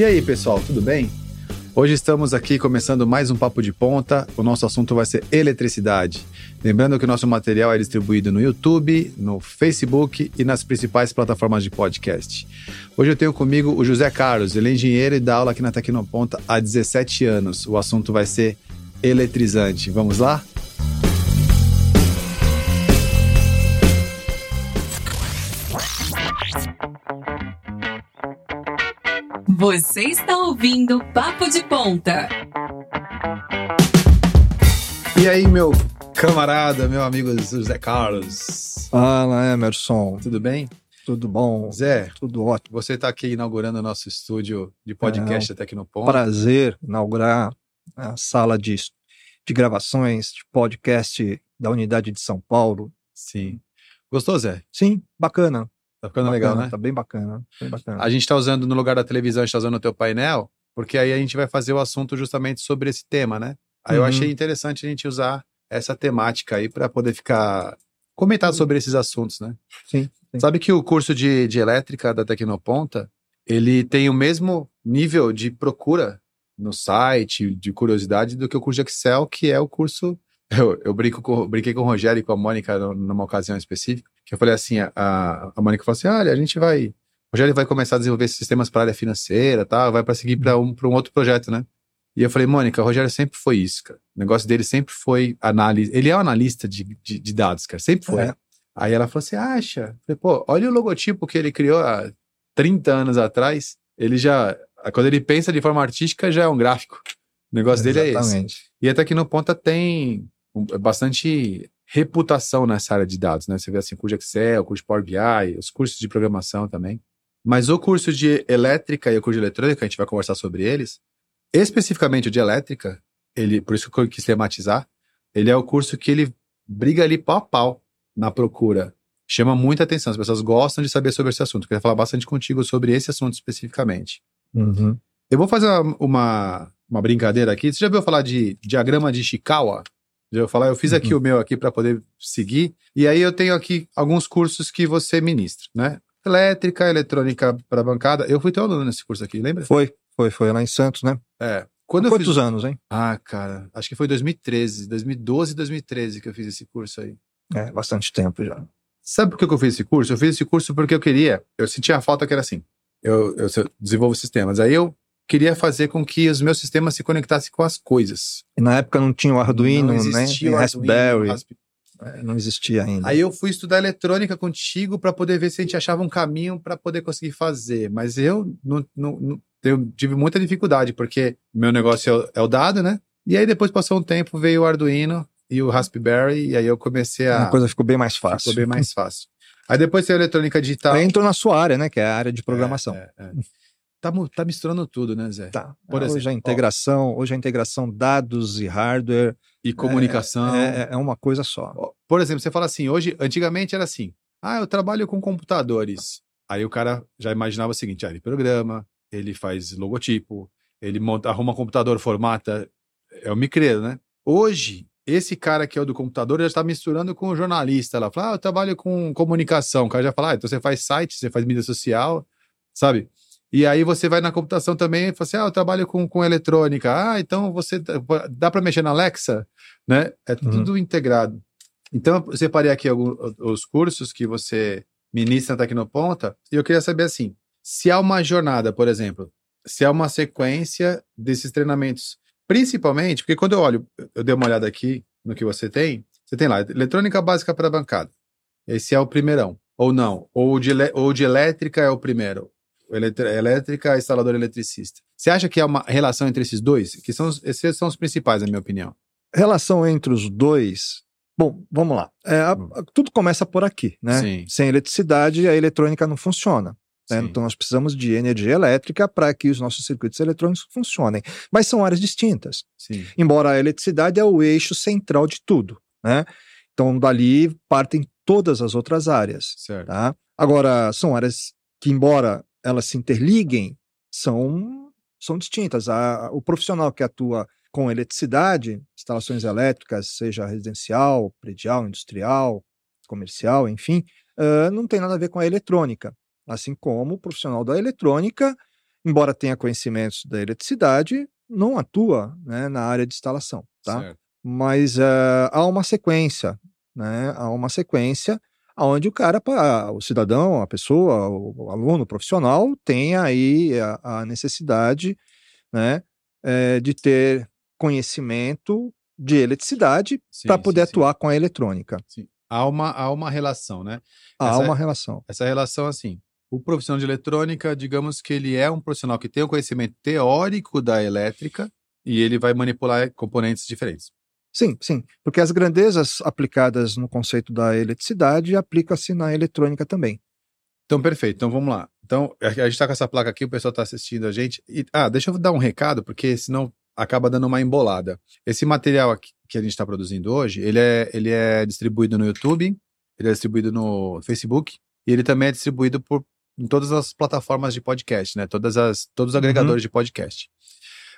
E aí, pessoal, tudo bem? Hoje estamos aqui começando mais um Papo de Ponta. O nosso assunto vai ser eletricidade. Lembrando que o nosso material é distribuído no YouTube, no Facebook e nas principais plataformas de podcast. Hoje eu tenho comigo o José Carlos, ele é engenheiro e dá aula aqui na Tecnoponta há 17 anos. O assunto vai ser eletrizante. Vamos lá? Você está ouvindo Papo de Ponta. E aí, meu camarada, meu amigo José Carlos. Fala, Emerson. Tudo bem? Tudo bom? Zé, Tudo ótimo. você está aqui inaugurando o nosso estúdio de podcast até aqui no Ponto. Prazer inaugurar a sala de, de gravações de podcast da unidade de São Paulo. Sim. Gostou, Zé? Sim, bacana. Tá ficando bacana, legal, né? Tá bem bacana. Bem bacana. A gente está usando, no lugar da televisão, a gente está usando o teu painel, porque aí a gente vai fazer o assunto justamente sobre esse tema, né? Aí eu Uhum. achei interessante a gente usar essa temática aí para poder ficar comentar sobre esses assuntos, né? Sim, sim. Sabe que o curso de, de elétrica da Tecnoponta, ele tem o mesmo nível de procura no site, de curiosidade, do que o curso de Excel, que é o curso. Eu, eu brinco com, brinquei com o Rogério e com a Mônica num- numa ocasião específica, que eu falei assim: a, a Mônica falou assim: olha, a gente vai. O Rogério vai começar a desenvolver sistemas para área financeira, tá? vai para seguir para um, pra um outro projeto, né? E eu falei, Mônica, o Rogério sempre foi isso, cara. O negócio dele sempre foi análise. Ele é um analista de, de, de dados, cara. Sempre foi. É. Aí ela falou: Você acha? Eu falei, pô, olha o logotipo que ele criou há 30 anos atrás. Ele já. Quando ele pensa de forma artística, já é um gráfico. O negócio dele é esse. E até que no Ponta tem um- bastante reputação nessa área de dados, né? Você vê assim, curso de Excel, curso de Power BI, os cursos de programação também. Mas o curso de elétrica e o curso de eletrônica, a gente vai conversar sobre eles. Especificamente o de elétrica, ele, por isso que eu quis tematizar, ele é o curso que ele briga ali pau a pau na procura. Chama muita atenção, as pessoas gostam de saber sobre esse assunto. Eu queria falar bastante contigo sobre esse assunto especificamente. Uhum. Eu vou fazer uma, uma, uma brincadeira aqui. Você já ouviu falar de diagrama de Ishikawa? Ouviu falar? Eu fiz aqui o meu aqui para poder seguir. E aí eu tenho aqui alguns cursos que você ministra, né? Elétrica, eletrônica para bancada. Eu fui teu aluno nesse curso aqui, lembra? Foi, foi, foi lá em Santos, né? É. Quando eu Quantos fiz... anos, hein? Ah, cara, acho que foi 2013, 2012, 2013 que eu fiz esse curso aí. É, bastante tempo já. Sabe por que que eu fiz esse curso? Eu fiz esse curso porque eu queria, eu sentia a falta que era assim. Eu, eu desenvolvo sistemas. Aí eu queria fazer com que os meus sistemas se conectassem com as coisas. E na época não tinha o Arduino, Não né? o Raspberry. Rasp- É, não existia ainda. Aí eu fui estudar eletrônica contigo para poder ver se a gente achava um caminho para poder conseguir fazer. Mas eu não, não- não- eu tive muita dificuldade, porque meu negócio é o, é o dado, né? E aí depois passou um tempo, veio o Arduino e o Raspberry, e aí eu comecei a. a coisa ficou bem mais fácil. Ficou bem mais fácil. Aí depois tem a eletrônica digital. Aí entrou na sua área, né? Que é a área de programação. É, é. Tá, tá misturando tudo, né, Zé? Tá. Por hoje exemplo, a integração, hoje a integração dados e hardware E comunicação. é, é- é uma coisa só. Ó, Por exemplo, você fala assim, hoje, antigamente era assim, ah, eu trabalho com computadores. Aí o cara já imaginava o seguinte, ah, ele programa, ele faz logotipo, ele monta, arruma um computador, formata, é o micreiro, né? Hoje, esse cara que é o do computador já está misturando com o jornalista. Ela fala, ah, eu trabalho com comunicação. O cara já fala, ah, então você faz site, você faz mídia social, sabe? E aí você vai na computação também e fala assim, ah, eu trabalho com, com eletrônica. Ah, então você dá para mexer na Alexa, né? É tudo integrado. Então eu separei aqui alguns os cursos que você ministra na Tecnoponta e eu queria saber assim, se há uma jornada, por exemplo, se há uma sequência desses treinamentos, principalmente porque quando eu olho, eu dei uma olhada aqui no que você tem, você tem lá eletrônica básica para bancada. Esse é o primeirão, ou não, ou de, ou de elétrica é o primeiro. Elétrica, instalador eletricista. Você acha que há uma relação entre esses dois? Que são, esses são os principais, na minha opinião. Relação entre os dois. Bom, vamos lá. É, a- a- tudo começa por aqui, né? Hum. Sim. Sem eletricidade, a eletrônica não funciona. né? Então, nós precisamos de energia elétrica para que os nossos circuitos eletrônicos funcionem. Mas são áreas distintas. Sim. Embora a eletricidade é o eixo central de tudo, né? Então, dali partem todas as outras áreas. Certo. Tá? Agora, são áreas que, embora elas se interliguem, são, são distintas. A- o profissional que atua com eletricidade, instalações elétricas, seja residencial, predial, industrial, comercial, enfim, ah, não tem nada a ver com a eletrônica. Assim como o profissional da eletrônica, embora tenha conhecimentos da eletricidade, não atua né, na área de instalação, tá? Certo. Mas uh, há uma sequência, né? Há uma sequência onde o cara, o cidadão, a pessoa, o aluno, o profissional, tem aí a, a necessidade, né, é, de ter conhecimento de eletricidade para poder sim, atuar sim. com a eletrônica. Sim. Há uma, há uma relação, né? Há essa, uma relação. Essa relação, assim, o profissional de eletrônica, digamos que ele é um profissional que tem o um conhecimento teórico da elétrica e ele vai manipular componentes diferentes. Sim, sim, porque as grandezas aplicadas no conceito da eletricidade aplicam-se na eletrônica também. Então, perfeito. Então, vamos lá. Então, a gente está com essa placa aqui, o pessoal está assistindo a gente. E, ah, deixa eu dar um recado, porque senão acaba dando uma embolada. Esse material aqui, que a gente está produzindo hoje, ele é, ele é distribuído no YouTube, ele é distribuído no Facebook, e ele também é distribuído por, em todas as plataformas de podcast, né? Todas as, todos os uhum. agregadores uhum. de podcast.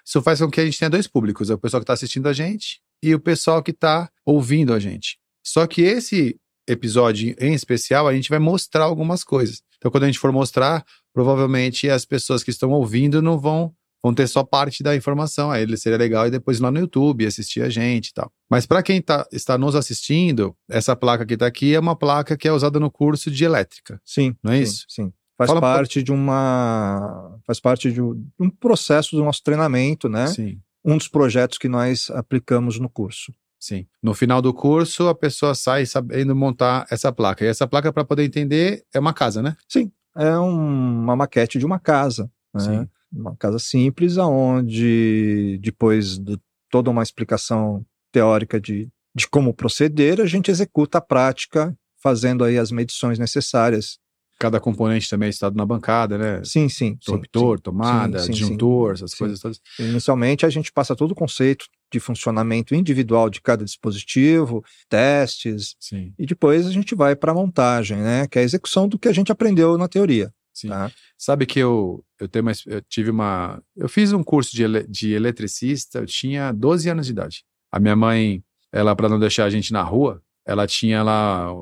Isso faz com que a gente tenha dois públicos: é o pessoal que está assistindo a gente e o pessoal que está ouvindo a gente. Só que esse episódio em especial, a gente vai mostrar algumas coisas. Então, quando a gente for mostrar, provavelmente as pessoas que estão ouvindo não vão vão ter só parte da informação. Aí ele seria legal e depois ir lá no YouTube assistir a gente e tal. Mas para quem tá, está nos assistindo, essa placa que está aqui é uma placa que é usada no curso de elétrica. Sim. Não é sim, isso? Sim. Faz Fala parte um... de uma. Faz parte de um processo do nosso treinamento, né? Sim um dos projetos que nós aplicamos no curso. Sim. No final do curso, a pessoa sai sabendo montar essa placa. E essa placa, para poder entender, é uma casa, né? Sim. É um, uma maquete de uma casa. Né? Sim. Uma casa simples, aonde depois de toda uma explicação teórica de, de como proceder, a gente executa a prática, fazendo aí as medições necessárias cada componente também é estado na bancada, né? Sim, sim. Interruptor, tomada, sim, disjuntor, sim, essas coisas todas. Inicialmente, a gente passa todo o conceito de funcionamento individual de cada dispositivo, testes, sim. e depois a gente vai para a montagem, né? Que é a execução do que a gente aprendeu na teoria. Sim. Tá? Sabe que eu, eu, tenho uma, eu tive uma. Eu fiz um curso de, ele, de eletricista, eu tinha 12 anos de idade. A minha mãe, ela, para não deixar a gente na rua, ela tinha lá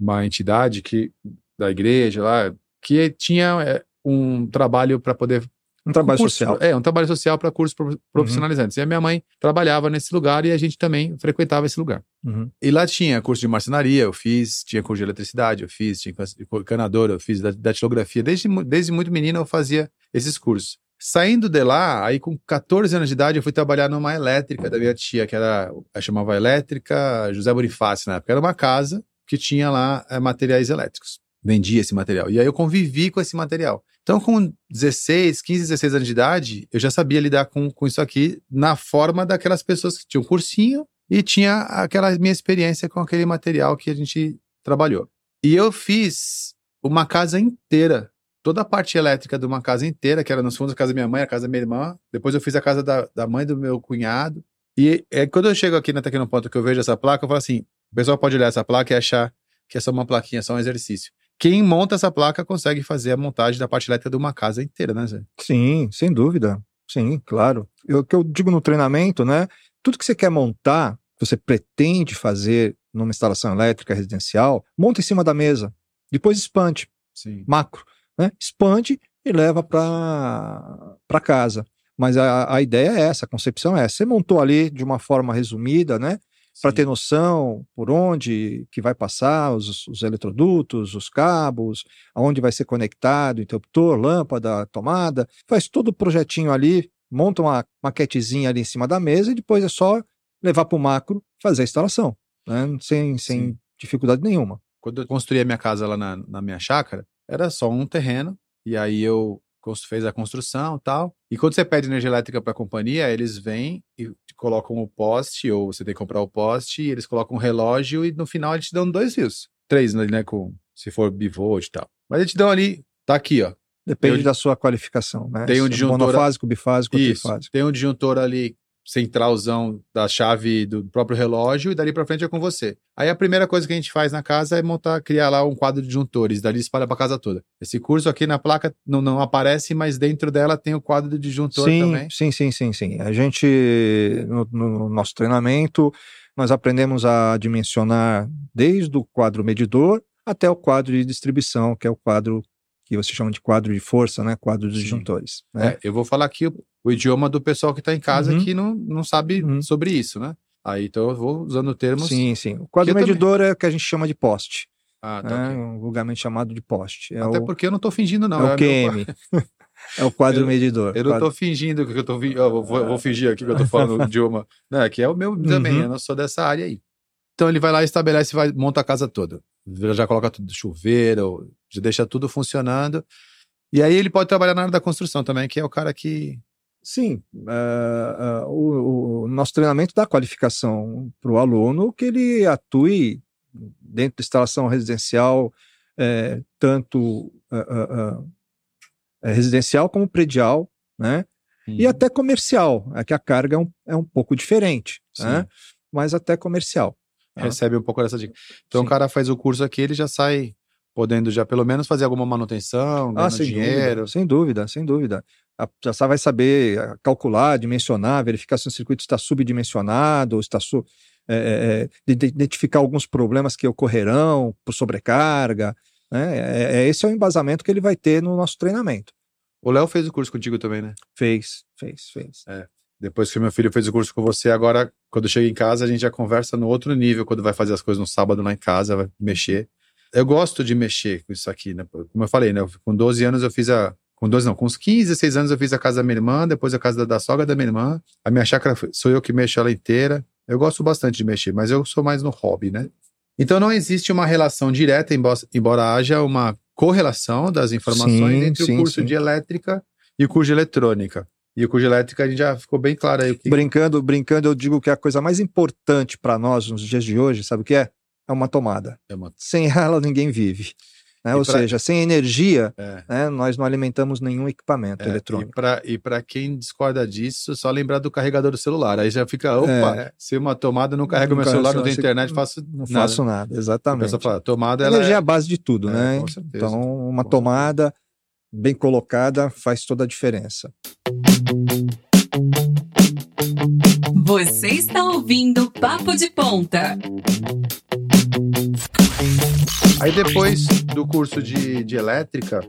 uma entidade que da igreja lá, que tinha é, um trabalho para poder um trabalho curso, social. É, um trabalho social para cursos profissionalizantes. Uhum. E a minha mãe trabalhava nesse lugar e a gente também frequentava esse lugar. Uhum. E lá tinha curso de marcenaria, eu fiz, tinha curso de eletricidade, eu fiz, tinha canador, eu fiz datilografia. Desde, desde muito menino eu fazia esses cursos. Saindo de lá, aí com 14 anos de idade, eu fui trabalhar numa elétrica da minha tia, que era, chamava Elétrica José Bonifácio na época. Era uma casa que tinha lá é, materiais elétricos vendia esse material. E aí eu convivi com esse material. Então, com 16, 15, 16 anos de idade, eu já sabia lidar com, com isso aqui na forma daquelas pessoas que tinham cursinho e tinha aquela minha experiência com aquele material que a gente trabalhou. E eu fiz uma casa inteira, toda a parte elétrica de uma casa inteira, que era nos fundos da casa da minha mãe, a casa da minha irmã. Depois eu fiz a casa da, da mãe do meu cunhado. E é, quando eu chego aqui na Tecnoponto que eu vejo essa placa, eu falo assim: o pessoal pode olhar essa placa e achar que é só uma plaquinha, só um exercício quem monta essa placa consegue fazer a montagem da parte elétrica de uma casa inteira, né, Zé? Sim, sem dúvida. Sim, claro. O que eu digo no treinamento, né? Tudo que você quer montar, que você pretende fazer numa instalação elétrica residencial, monta em cima da mesa. Depois expande. Sim. Macro. Né? Expande e leva para casa. Mas a, a ideia é essa, a concepção é essa. Você montou ali de uma forma resumida, né? Para ter noção por onde que vai passar os, os, eletrodutos, os cabos, aonde vai ser conectado, interruptor, lâmpada, tomada, faz todo o projetinho ali, monta uma maquetezinha ali em cima da mesa e depois é só levar para o macro fazer a instalação, né? sem, sem dificuldade nenhuma. Quando eu construí a minha casa lá na, na minha chácara, era só um terreno, e aí eu fez a construção tal. E quando você pede energia elétrica para a companhia, eles vêm e colocam o poste, ou você tem que comprar o poste, e eles colocam o relógio, e no final eles te dão dois fios. Três, né? Com, se for bivolt e tal. Mas eles te dão ali, tá aqui, ó. Depende da sua qualificação, né? Tem um disjuntor. Monofásico, bifásico, Isso, trifásico. Tem um disjuntor ali centralzão da chave do próprio relógio e dali para frente é com você. Aí a primeira coisa que a gente faz na casa é montar, criar lá um quadro de disjuntores, dali espalha para casa toda. Esse curso aqui na placa não, não aparece, mas dentro dela tem o quadro de disjuntor sim, também. Sim, sim, sim, sim. A gente no, no nosso treinamento nós aprendemos a dimensionar desde o quadro medidor até o quadro de distribuição, que é o quadro que você chama de quadro de força, né? Quadro dos disjuntores. Né? É, eu vou falar aqui o, o idioma do pessoal que está em casa Uhum. que não, não sabe Uhum. sobre isso, né? Aí então eu vou usando termos. Sim, sim. O quadro eu também. medidor é o que a gente chama de poste, Ah, tá, né? ok. um vulgarmente chamado de poste. É Até o, porque eu não tô fingindo, não. é o meu- QM. é o quadro Eu- medidor. Eu não Quadro- tô fingindo que eu. Eu vou, vou fingir aqui que eu tô falando o idioma. Não, é que é o meu também, Uhum. eu não sou dessa área aí. Então ele vai lá, estabelece e vai, monta a casa toda. Já coloca tudo chuveiro, já deixa tudo funcionando. E aí ele pode trabalhar na área da construção também, que é o cara que. Sim, eh, eh, o, o nosso treinamento dá qualificação para o aluno que ele atue dentro da instalação residencial, eh, tanto eh, residencial como predial, né? Uhum. E até comercial, é que a carga é um, é um pouco diferente, Sim. né? mas até comercial. Tá? recebe um pouco dessa dica. Então Sim. o cara faz o curso aqui, ele já sai podendo já pelo menos fazer alguma manutenção, Ah, ganhando sem dinheiro. dúvida, sem dúvida, sem dúvida. A- Já só vai saber eh, calcular, dimensionar, verificar se o circuito está subdimensionado, ou está su, de- de- identificar alguns problemas que ocorrerão por sobrecarga. Né? É, é- esse é o embasamento que ele vai ter no nosso treinamento. O Léo fez o curso contigo também, né? Fez, fez, fez. Depois que meu filho fez o curso com você, agora, quando chega em casa, a gente já conversa no outro nível, quando vai fazer as coisas no sábado lá em casa, vai mexer. Eu gosto de mexer com isso aqui, né? Como eu falei, né? Com 12 anos eu fiz a. Com 12 não, com uns 15, 16 anos eu fiz a casa da minha irmã, depois a casa da, da sogra da minha irmã. A minha chácara sou eu que mexo ela inteira. Eu gosto bastante de mexer, mas eu sou mais no hobby, né? Então não existe uma relação direta, embora, embora haja uma correlação das informações Sim, entre sim, o curso sim. de elétrica e o curso de eletrônica. E o curso de elétrica a gente já ficou bem claro aí que, Brincando, brincando, eu digo que a coisa mais importante para nós nos dias de hoje, sabe o que é? É uma tomada. é uma Sem ela, ninguém vive. né? Ou pra- seja, sem energia, É. né, nós não alimentamos nenhum equipamento É, eletrônico. E para quem discorda disso, só lembrar do carregador do celular. Aí já fica, opa, É. se uma tomada não carrega o Não meu celular, não tem internet, faço Não nada. faço nada, A exatamente. pessoa fala, tomada A ela energia é é... a base de tudo, É, né? com certeza. Então, uma Com tomada bem colocada faz toda a diferença. Você está ouvindo Papo de Ponta. Aí depois do curso de, de elétrica,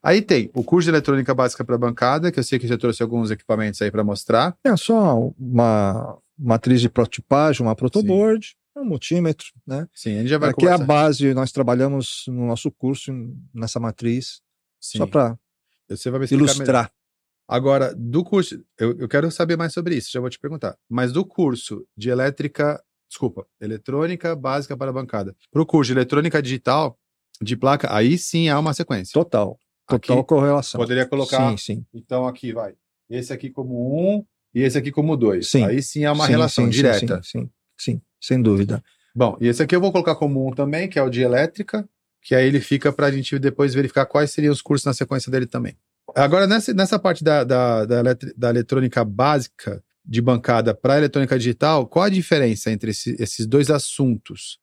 aí tem o curso de eletrônica básica para bancada, que eu sei que já trouxe alguns equipamentos aí para mostrar. É só uma matriz de prototipagem, uma protoboard, um multímetro, né? Sim, a gente já vai Aqui é a base, nós trabalhamos no nosso curso nessa matriz, Sim, só para explicar melhor. Agora, do curso, eu, eu quero saber mais sobre isso, já vou te perguntar. Mas do curso de elétrica, desculpa, eletrônica básica para a bancada, para o curso de eletrônica digital de placa, aí sim há uma sequência. Total, total Aqui, correlação. Poderia colocar, Sim, sim. então aqui vai, esse aqui como um e esse aqui como dois. Sim. Aí sim há uma Sim, relação sim, direta. Sim, sim, sem dúvida. Bom, e esse aqui eu vou colocar como um também, que é o de elétrica, que aí ele fica para a gente depois verificar quais seriam os cursos na sequência dele também. Agora, nessa, nessa parte da, da, da, eletri- da eletrônica básica de bancada para eletrônica digital, qual a diferença entre esse- esses dois assuntos?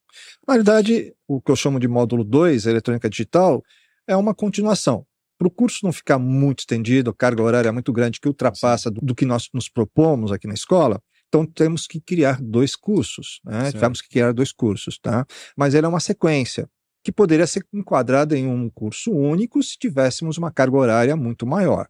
Na verdade, o que eu chamo de módulo 2, eletrônica digital, é uma continuação. Para o curso não ficar muito estendido, carga horária muito grande que ultrapassa do, do que nós nos propomos aqui na escola, então temos que criar dois cursos, né? Tivemos que criar dois cursos, tá? Mas ele é uma sequência que poderia ser enquadrada em um curso único se tivéssemos uma carga horária muito maior.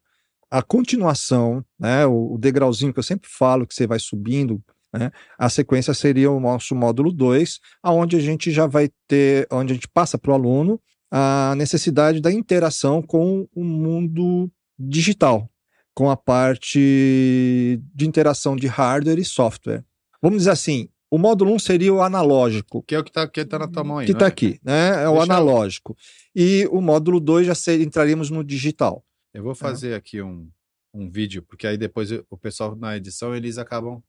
A continuação, né, o, degrauzinho que eu sempre falo que você vai subindo, né, a sequência seria o nosso módulo 2, aonde a gente já vai ter, onde a gente passa para o aluno a necessidade da interação com o mundo digital, com a parte de interação de hardware e software. Vamos dizer assim, o módulo 1 seria o analógico, Que é o que está que tá na tua mão aí. que está é? aqui, né? É o Deixa- analógico. E o módulo 2 já ser, entraríamos no digital. Eu vou fazer aqui um, um vídeo, porque aí depois eu- o pessoal na edição eles acabam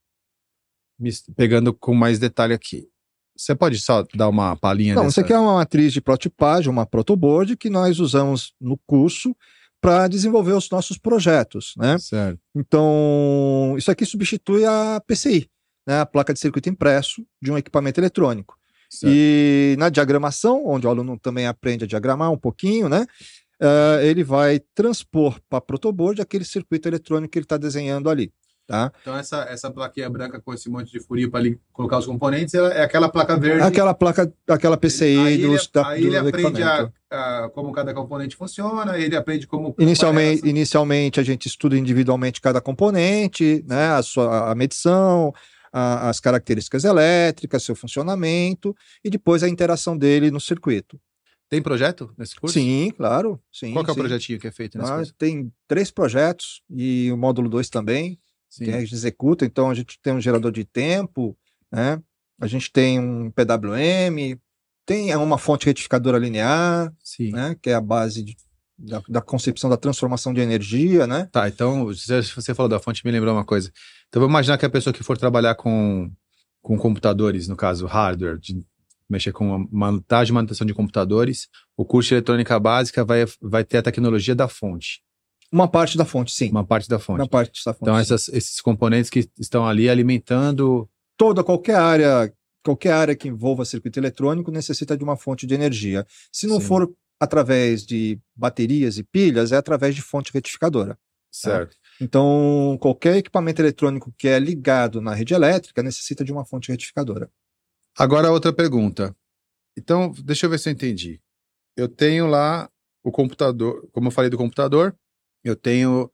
pegando com mais detalhe aqui. Você pode só dar uma palhinha Não, dessa? isso aqui é uma matriz de prototipagem, uma protoboard que nós usamos no curso para desenvolver os nossos projetos, né? Certo. Então, isso aqui substitui a PCI, né? a placa de circuito impresso de um equipamento eletrônico. certo. E na diagramação, onde o aluno também aprende a diagramar um pouquinho, né? eh, ele vai transpor para protoboard aquele circuito eletrônico que ele está desenhando ali. Tá? Então essa, essa plaquinha branca com esse monte de furinho para colocar os componentes ela é aquela placa verde. Aquela placa, aquela PCI aí dos, ele, da, aí do ele aprende a, a- como cada componente funciona, ele aprende como. Inicialmente, inicialmente a gente estuda individualmente cada componente, né, a sua a medição, a- as características elétricas, seu funcionamento e depois a interação dele no circuito. Tem projeto nesse curso? Sim, claro. Sim, Qual é o sim. projetinho que é feito nesse Ah, curso? tem três projetos e o módulo 2 também, Sim. que a gente executa. Então, a gente tem um gerador de tempo, né? a gente tem um PWM, tem uma fonte retificadora linear, Sim. né? que é a base de- da, da concepção da transformação de energia, né? Tá, então, se você falou da fonte, me lembrou uma coisa. Então, vamos imaginar que a pessoa que for trabalhar com, com computadores, no caso, hardware, de mexer com montagem e manutenção de computadores, o curso de eletrônica básica vai, vai ter a tecnologia da fonte, Uma parte da fonte, sim. uma parte da fonte. Uma parte da fonte. Então, essas, esses componentes que estão ali alimentando. Toda, qualquer área, qualquer área que envolva circuito eletrônico necessita de uma fonte de energia. Se não Sim. for através de baterias e pilhas, é através de fonte retificadora. Certo. Então, qualquer equipamento eletrônico que é ligado na rede elétrica necessita de uma fonte retificadora. Agora, outra pergunta. Então, deixa eu ver se eu entendi. Eu tenho lá o computador, como eu falei do computador, eu tenho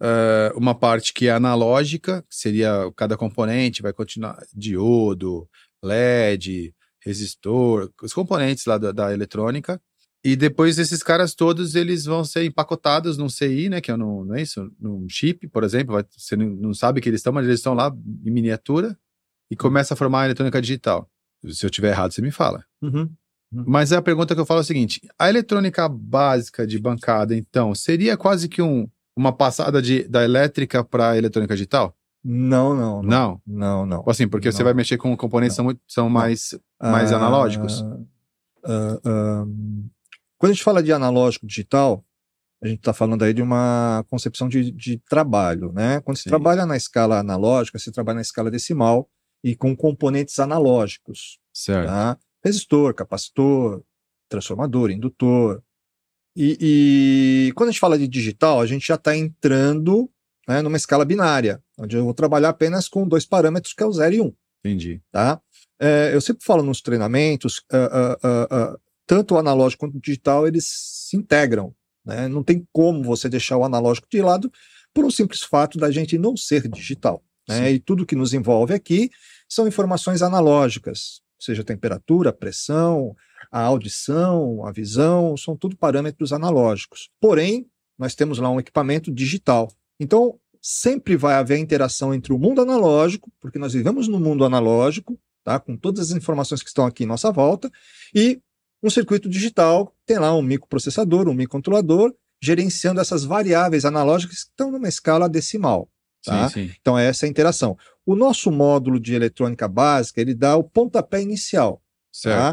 eh, uma parte que é analógica, que seria cada componente vai continuar diodo, LED, resistor, os componentes lá da, da eletrônica. E depois esses caras todos eles vão ser empacotados num CI, né? Que é no, não é isso? Num chip, por exemplo. vai- você não, sabe que eles estão, mas eles estão lá em miniatura e começa a formar a eletrônica digital. Se eu tiver errado, você me fala. Mas a pergunta que eu falo é o seguinte: a eletrônica básica de bancada, então, seria quase que um, uma passada de, da elétrica para a eletrônica digital? Não, não, não. Não. Não, não. Assim, porque você Não. vai mexer com componentes que são, são mais, mais Ah, analógicos. ah, quando a gente fala de analógico digital, a gente está falando aí de uma concepção de, de trabalho, né? Quando se Sim. trabalha na escala analógica, se trabalha na escala decimal e com componentes analógicos, Certo. tá? Resistor, capacitor, transformador, indutor. E, e quando a gente fala de digital, a gente já está entrando né, numa escala binária, onde eu vou trabalhar apenas com dois parâmetros, que é o 0 e 1 Entendi. tá? É, eu sempre falo nos treinamentos, ah, ah, ah, tanto o analógico quanto o digital, eles se integram, né? Não tem como você deixar o analógico de lado por um simples fato da gente não ser digital, né? E tudo que nos envolve aqui são informações analógicas, seja temperatura, pressão, a audição, a visão, são tudo parâmetros analógicos. Porém, nós temos lá um equipamento digital. Então, sempre vai haver interação entre o mundo analógico, porque nós vivemos no mundo analógico, tá? com todas as informações que estão aqui em nossa volta, e um circuito digital tem lá um microprocessador, um microcontrolador, gerenciando essas variáveis analógicas que estão numa escala decimal. Tá? Sim, sim. Então, essa é a interação. O nosso módulo de eletrônica básica, ele dá o pontapé inicial,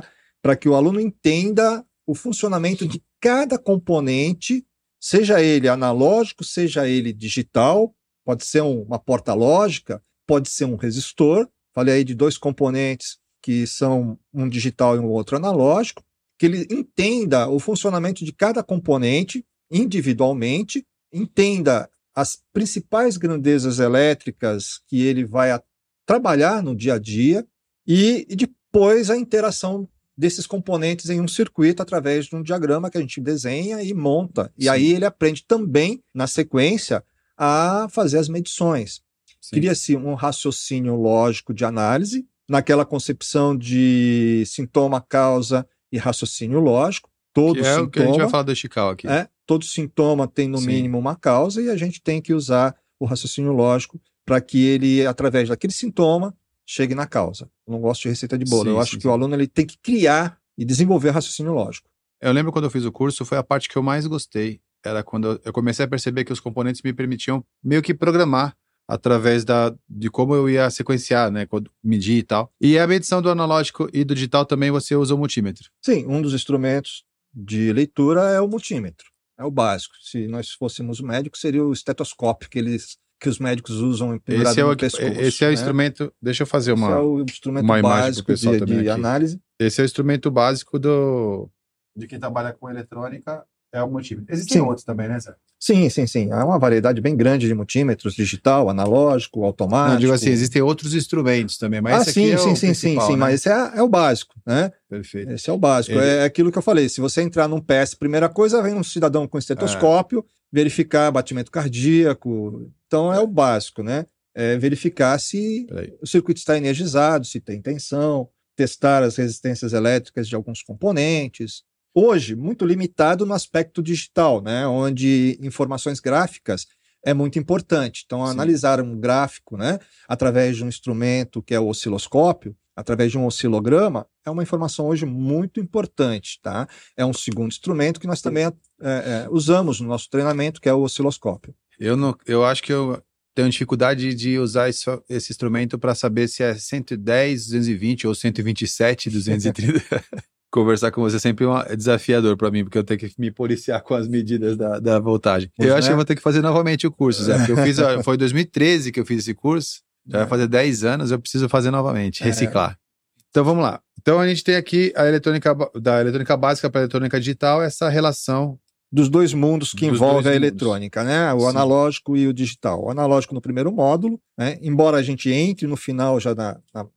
tá? para que o aluno entenda o funcionamento de cada componente, seja ele analógico, seja ele digital, pode ser um- uma porta lógica, pode ser um resistor. Falei aí de dois componentes que são um digital e um outro analógico, que ele entenda o funcionamento de cada componente individualmente, entenda as principais grandezas elétricas que ele vai trabalhar no dia a dia e, e depois a interação desses componentes em um circuito através de um diagrama que a gente desenha e monta. E Sim. aí ele aprende também, na sequência, a fazer as medições. Cria-se um raciocínio lógico de análise, naquela concepção de sintoma, causa e raciocínio lógico. Todo Que é o que a gente vai sintoma, falar do Chical aqui. é, todo sintoma tem no Sim. mínimo uma causa e a gente tem que usar o raciocínio lógico para que ele, através daquele sintoma, chegue na causa. Eu não gosto de receita de bolo. Sim, Eu acho sim, que sim. o aluno ele tem que criar e desenvolver raciocínio lógico. Eu lembro quando eu fiz o curso, foi a parte que eu mais gostei. Era quando eu comecei a perceber que os componentes me permitiam meio que programar através da, de como eu ia sequenciar, né? quando- Medir e tal. E a medição do analógico e do digital também você usa o multímetro. Sim, um dos instrumentos de leitura é o multímetro. É o básico. Se nós fôssemos médicos, seria o estetoscópio que eles que os médicos usam pendurado Esse é, o, pescoço. esse é o né? instrumento. Deixa eu fazer Esse uma. é o instrumento uma imagem pessoal de, também de aqui. análise. Esse é o instrumento básico do. De quem trabalha com eletrônica é o multímetro. Existem Sim. outros também, né, Zé? Sim, sim, sim. Há uma variedade bem grande de multímetros, digital, analógico, automático. Não, digo assim, existem outros instrumentos também, mas ah, esse sim, aqui é sim, o sim, sim, principal, sim, né? mas esse é, é o básico, né? Perfeito. Esse é o básico. Ele- É aquilo que eu falei. Se você entrar num PS, primeira coisa, vem um cidadão com estetoscópio, verificar batimento cardíaco. Então é o básico, né? É verificar se Peraí. o circuito está energizado, se tem tensão, testar as resistências elétricas de alguns componentes. Hoje, muito limitado no aspecto digital, né? Onde informações gráficas é muito importante. Então, Sim. analisar um gráfico, né? Através de um instrumento que é o osciloscópio, através de um oscilograma, é uma informação hoje muito importante, tá? É um segundo instrumento que nós também é, é, usamos no nosso treinamento, que é o osciloscópio. Eu, não, eu acho que eu tenho dificuldade de usar isso- esse instrumento para saber se é 110, 220 ou 127, 230. Conversar com você é sempre uma- é desafiador para mim, porque eu tenho que me policiar com as medidas da, da voltagem. Pois eu é. acho que eu vou ter que fazer novamente o curso, Zé. Porque eu fiz, foi em 2013 que eu fiz esse curso, já vai fazer 10 anos, eu preciso fazer novamente, É. reciclar. Então vamos lá. Então a gente tem aqui a eletrônica da eletrônica básica para a eletrônica digital, essa relação dos dois mundos que dois a mundos. eletrônica, né? O Sim. analógico e o digital. O analógico no primeiro módulo, né? embora a gente entre no final já na, na-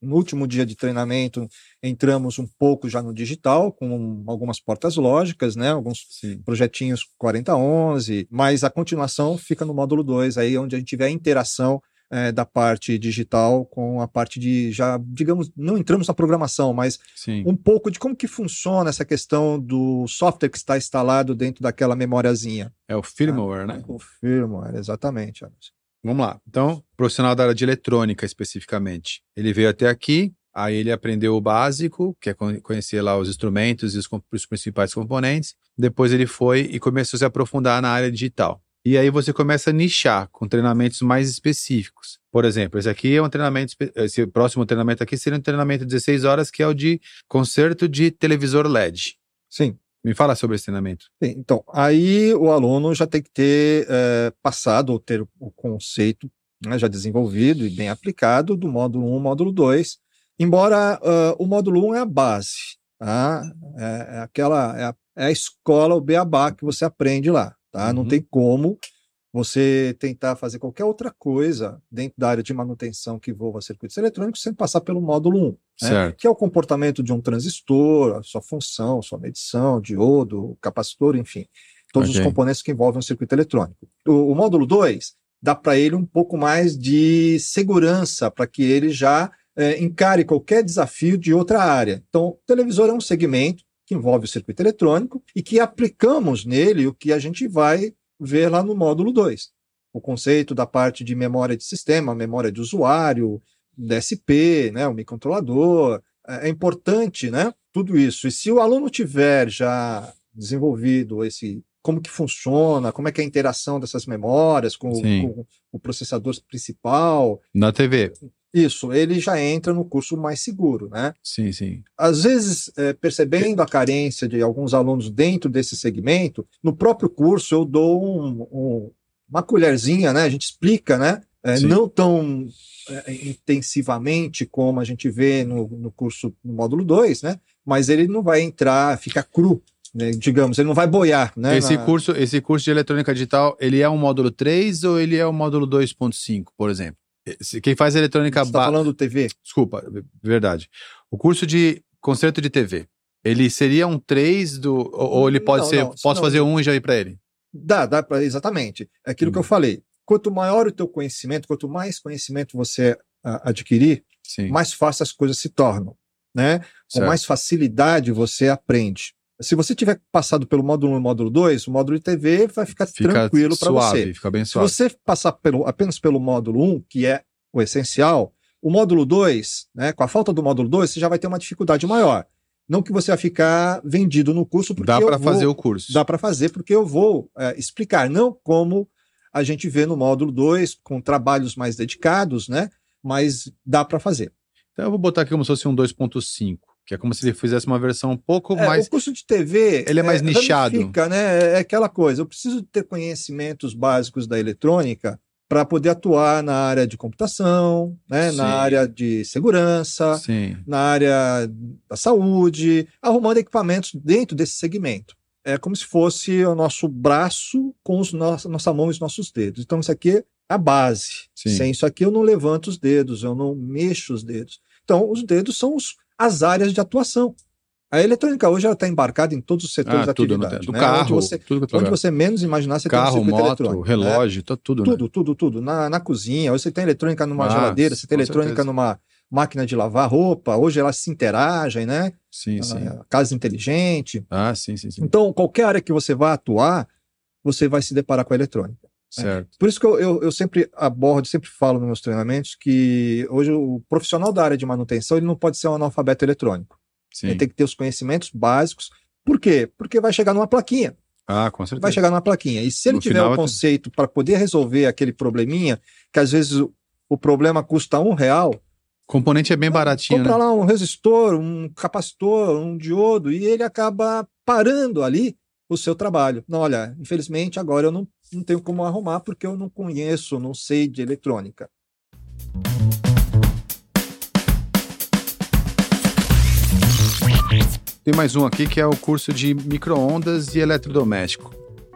no último dia de treinamento, entramos um pouco já no digital com algumas portas lógicas, né? Alguns Sim. projetinhos 4011, mas a continuação fica no módulo 2, aí onde a gente vê a interação eh, da parte digital com a parte de já, digamos, não entramos na programação, mas Sim. um pouco de como que funciona essa questão do software que está instalado dentro daquela memóriazinha. É o firmware, né? O firmware, exatamente. Anderson. Vamos lá. Então, profissional da área de eletrônica especificamente. Ele veio até aqui, aí ele aprendeu o básico, que é con- conhecer lá os instrumentos e os, os principais componentes. Depois ele foi e começou a se aprofundar na área digital. E aí você começa a nichar com treinamentos mais específicos. Por exemplo, esse aqui é um treinamento, esse próximo treinamento aqui seria um treinamento de 16 horas, que é o de conserto de televisor LED. Sim. Me fala sobre esse treinamento. Sim, Então, aí o aluno já tem que ter eh, passado ou ter o conceito né, já desenvolvido e bem aplicado do módulo 1 módulo 2, embora ah, o módulo 1 é a base, tá? é, é aquela, é a, é a escola, o beabá que você aprende lá, tá? Não Uhum. tem como você tentar fazer qualquer outra coisa dentro da área de manutenção que envolva circuitos eletrônicos sem passar pelo módulo 1 né? Que é o comportamento de um transistor, a sua função, sua medição, diodo, capacitor, enfim, todos Ok. os componentes que envolvem o circuito eletrônico. O, o módulo 2 dá para ele um pouco mais de segurança, para que ele já eh, encare qualquer desafio de outra área. Então, o televisor é um segmento que envolve o circuito eletrônico e que aplicamos nele o que a gente vai ver lá no módulo 2. O conceito da parte de memória de sistema, memória de usuário, DSP, né, o microcontrolador. É é importante, né, tudo isso. E se o aluno tiver já desenvolvido esse como que funciona, como é que é a interação dessas memórias com, com o processador principal, Na TV. Isso, ele já entra no curso mais seguro, né? Sim, sim. às vezes, eh, percebendo a carência de alguns alunos dentro desse segmento, no próprio curso eu dou um- um- uma colherzinha, né? A gente explica, né? Sim. não tão eh, intensivamente como a gente vê no, no curso no módulo 2, né? Mas ele não vai entrar, ficar cru, né? digamos, ele não vai boiar, né? Esse na- curso, esse curso de eletrônica digital, ele é um módulo 3 ou ele é um módulo 2.5, por exemplo? Esse- Quem faz eletrônica Você está ba- falando do TV? Desculpa, verdade. O curso de concerto de TV, ele seria um 3 do ou, ele pode Não, ser, não, posso não. fazer um e já ir para ele? Dá, dá para exatamente. É aquilo que eu Uhum. falei. Quanto maior o teu conhecimento, quanto mais conhecimento você adquirir, Sim. mais fácil as coisas se tornam, né? Com mais facilidade você aprende. Se você tiver passado pelo módulo 1 e módulo 2, o módulo de TV vai ficar Fica tranquilo para você. fica bem Se suave. você passar pelo, apenas pelo módulo 1, que é o essencial, o módulo 2, né, com a falta do módulo 2, você já vai ter uma dificuldade maior. Não que você vai ficar vendido no curso, porque Dá para fazer o curso. Dá para fazer, porque eu vou é, explicar, não como a gente vê no módulo 2, com trabalhos mais dedicados, né? Mas dá para fazer. Então eu vou botar aqui como se fosse um 2.5, que é como se ele fizesse uma versão um pouco É, mais O curso de TV. Ele é mais nichado. ramifica, né? É aquela coisa. Eu preciso ter conhecimentos básicos da eletrônica para poder atuar na área de computação, né? Sim. na área de segurança, Sim. na área da saúde, arrumando equipamentos dentro desse segmento. é como se fosse o nosso braço com os nossa, nossa mão e os nossos dedos. Então, isso aqui é a base. Sim. Sem isso aqui, eu não levanto os dedos, eu não mexo os dedos. Então, os dedos são os, as áreas de atuação. A eletrônica hoje está embarcada em todos os setores Ah, da tudo, atividade. do né? carro, Onde você, tudo onde você menos imaginar, você Carro, tem um circuito moto, eletrônico. né? relógio, tá tudo, né? Tudo, tudo, tudo. Na, na cozinha, hoje você tem eletrônica numa Ah, geladeira, você tem eletrônica certeza. numa máquina de lavar roupa, hoje elas se interagem, né? Sim, sim. Ah, casa inteligente. Ah, sim, sim, sim. Então, qualquer área que você vá atuar, você vai se deparar com a eletrônica. Certo. Por isso que eu, eu, eu sempre abordo, sempre falo nos meus treinamentos que hoje o profissional da área de manutenção ele não pode ser um analfabeto eletrônico. Sim. Ele tem que ter os conhecimentos básicos. Por quê? Porque vai chegar numa plaquinha. Ah, com certeza. Vai chegar numa plaquinha. E se ele No tiver o vai ter- conceito para poder resolver aquele probleminha, que às vezes o, o problema custa um real, Componente é bem baratinho, compra né? lá um resistor, um capacitor, um diodo, e ele acaba parando ali o seu trabalho. Não, olha, infelizmente agora eu não, não tenho como arrumar porque eu não conheço, não sei de eletrônica. Tem mais um aqui que é o curso de micro-ondas e eletrodoméstico.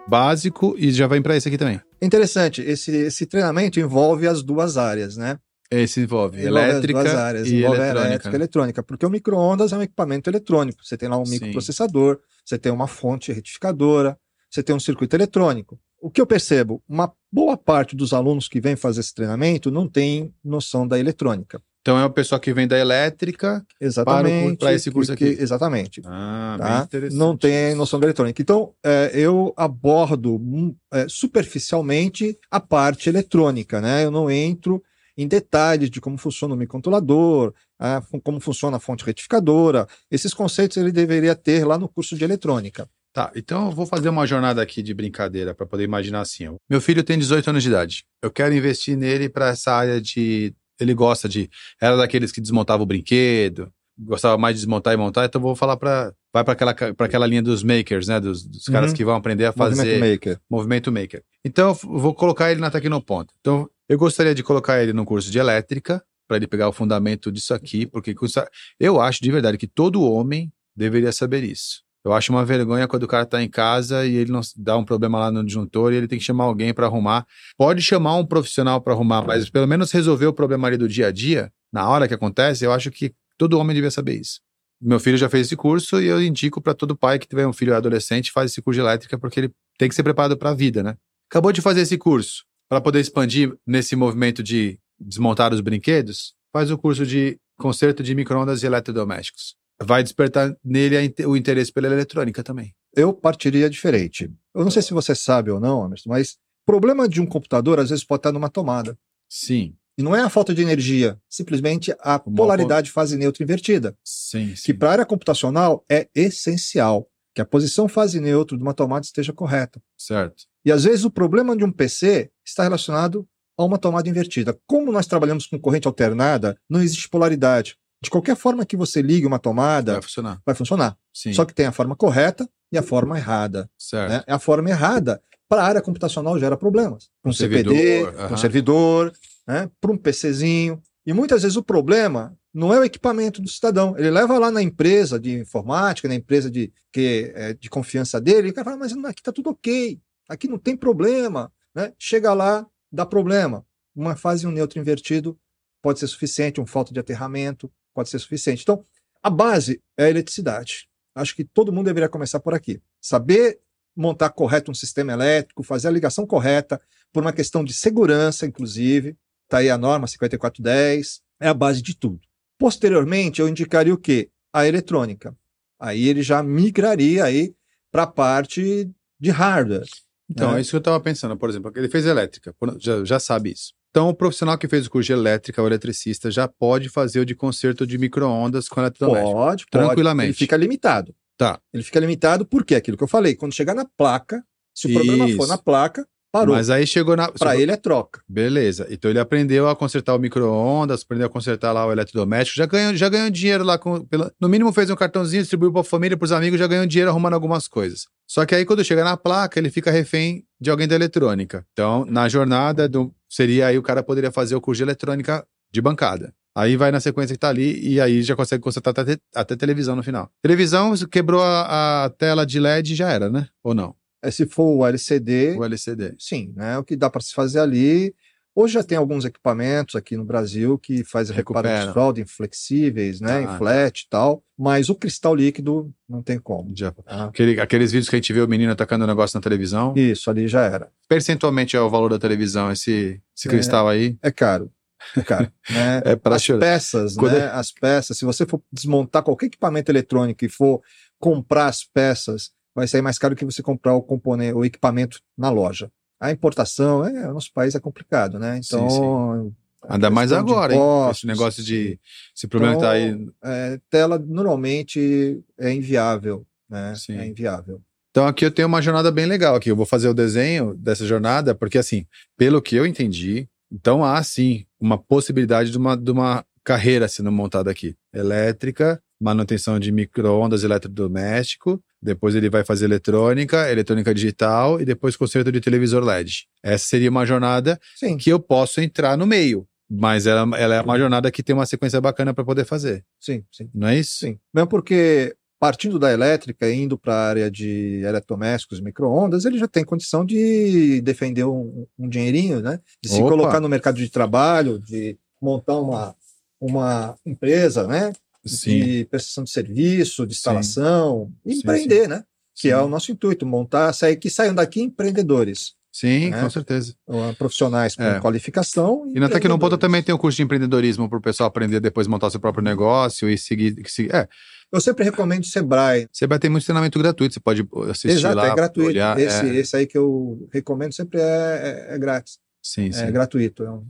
Básico e já vai para esse aqui também. Interessante, esse, esse treinamento envolve as duas áreas, né? Esse envolve Envolve as elétrica duas áreas, e envolve eletrônica. elétrica e eletrônica, porque o micro-ondas é um equipamento eletrônico. Você tem lá um Sim. microprocessador, você tem uma fonte retificadora, você tem um circuito eletrônico. O que eu percebo, uma boa parte dos alunos que vêm fazer esse treinamento não tem noção da eletrônica. Então é o pessoal que vem da elétrica. Exatamente. pra esse curso aqui. que- exatamente. Ah, bem tá? interessante. Não tem noção da eletrônica. Então, é, eu abordo hum, é, superficialmente a parte eletrônica, né? Eu não entro em detalhes de como funciona o microcontrolador, a como funciona a fonte retificadora. Esses conceitos ele deveria ter lá no curso de eletrônica. Tá, então eu vou fazer uma jornada aqui de brincadeira para poder imaginar assim. ó. Meu filho tem 18 anos de idade. Eu quero investir nele para essa área de. Ele gosta de. Era daqueles que desmontava o brinquedo, gostava mais de desmontar e montar, então eu vou falar para. Vai para aquela, pra aquela linha dos makers, né? Dos, dos caras Uhum. que vão aprender a fazer. Movimento maker. movimento maker. Então, eu vou colocar ele na Tecnoponto. Então, eu gostaria de colocar ele no curso de elétrica, para ele pegar o fundamento disso aqui, porque custa... eu acho de verdade que todo homem deveria saber isso. Eu acho uma vergonha quando o cara tá em casa e ele não dá um problema lá no disjuntor e ele tem que chamar alguém para arrumar. Pode chamar um profissional para arrumar, mas pelo menos resolver o problema ali do dia a dia, na hora que acontece, eu acho que todo homem devia saber isso. Meu filho já fez esse curso e eu indico para todo pai que tiver um filho adolescente faz esse curso de elétrica porque ele tem que ser preparado para a vida, né? Acabou de fazer esse curso para poder expandir nesse movimento de desmontar os brinquedos, faz o curso de conserto de microondas e eletrodomésticos. Vai despertar nele o interesse pela eletrônica também. Eu partiria diferente. Eu não sei se você sabe ou não, Emerson, mas o problema de um computador às vezes pode estar numa tomada. Sim, E não é a falta de energia, simplesmente a polaridade fase neutra invertida. sim, que sim. para a área computacional é essencial que a posição fase neutro de uma tomada esteja correta. Certo. E às vezes o problema de um PC está relacionado a uma tomada invertida. Como nós trabalhamos com corrente alternada, não existe polaridade. De qualquer forma que você ligue uma tomada, Vai funcionar. vai funcionar. Sim. Só que tem a forma correta e a forma errada. certo. né? A forma errada para a área computacional gera problemas. Para um Um CPD, para um servidor, né? para um PCzinho. E muitas vezes o problema não é o equipamento do cidadão. Ele leva lá na empresa de informática, na empresa de, que, é, de confiança dele, e o cara fala, mas aqui está tudo ok, aqui não tem problema. Né? Chega lá, dá problema. Uma fase um neutro invertido pode ser suficiente, um falta de aterramento pode ser suficiente. Então, a base é a eletricidade. Acho que todo mundo deveria começar por aqui. Saber montar correto um sistema elétrico, fazer a ligação correta, por uma questão de segurança, inclusive. Está aí a norma 5410, é a base de tudo. Posteriormente, eu indicaria o quê? A eletrônica. Aí ele já migraria aí para a parte de hardware. Então, né? é isso que eu estava pensando. Por exemplo, ele fez elétrica, já, já sabe isso. Então, o profissional que fez o curso de elétrica, o eletricista, já pode fazer o de conserto de micro-ondas com eletrodoméstico. Pode, pode. Tranquilamente. Ele fica limitado. Tá. Ele fica limitado porque aquilo que eu falei, quando chegar na placa, se o problema for Isso. na placa, parou. Mas aí chegou na. Para ele é troca. Beleza. Então ele aprendeu a consertar o micro-ondas, aprendeu a consertar lá o eletrodoméstico, já ganhou, já ganhou dinheiro lá com. Pela, no mínimo fez um cartãozinho, distribuiu para a família, para os amigos, já ganhou dinheiro arrumando algumas coisas. Só que aí quando chega na placa, ele fica refém de alguém da eletrônica. Então, na jornada do, seria aí o cara poderia fazer o curso de eletrônica de bancada. Aí vai na sequência que tá ali e aí já consegue consertar até, até televisão no final. Televisão, quebrou a, a tela de LED já era, né? Ou não? É, se for o LCD, O LCD. sim, né? O que dá para se fazer ali. Hoje já tem alguns equipamentos aqui no Brasil que fazem reparo de solda em flexíveis, né? Ah, em flat e tal. Mas o cristal líquido não tem como. Já. tá? Aquele- aqueles vídeos que a gente vê o menino atacando o negócio na televisão. Isso ali já era. Percentualmente é o valor da televisão, esse, esse É. cristal aí. É caro. É caro. né? É pra As chorar. peças, Quando né? As peças, se você for desmontar qualquer equipamento eletrônico e for comprar as peças, vai sair mais caro que você comprar o componente, o equipamento na loja. A importação, é, o nosso país é complicado, né? Sim, Então. a Ainda mais agora, hein? impostos, Esse negócio de. Esse problema que tá aí. Então, é, tela normalmente é inviável, né? Sim. É inviável. Então aqui eu tenho uma jornada bem legal aqui. Eu vou fazer o desenho dessa jornada, porque assim, pelo que eu entendi, então há sim uma possibilidade de uma, de uma carreira sendo montada aqui. Elétrica, manutenção de micro-ondas eletrodoméstico, depois ele vai fazer eletrônica, eletrônica digital e depois conserto de televisor LED. Essa seria uma jornada Sim, que eu posso entrar no meio, mas ela, ela é uma jornada que tem uma sequência bacana para poder fazer. sim, sim. Não é isso? Sim. Mesmo porque, partindo da elétrica e indo para a área de eletrodomésticos, micro-ondas, ele já tem condição de defender um, um dinheirinho, né? De se Opa. colocar no mercado de trabalho, de montar uma, uma empresa, né? Sim. De prestação de serviço, de instalação, e Sim, empreender, né? Que é Sim. o nosso intuito, montar, sair, que saiam daqui empreendedores, Sim, né? com certeza. uh, profissionais com É. qualificação. E na Tecnoponta também tem o curso de empreendedorismo para o pessoal aprender depois montar seu próprio negócio e seguir. seguir. É, Eu sempre recomendo o Sebrae. vai ter muito treinamento gratuito, você pode assistir Exato, lá. é gratuito. olhar, esse, é, esse aí que eu recomendo sempre é, é- é grátis. sim, sim. É gratuito. É um-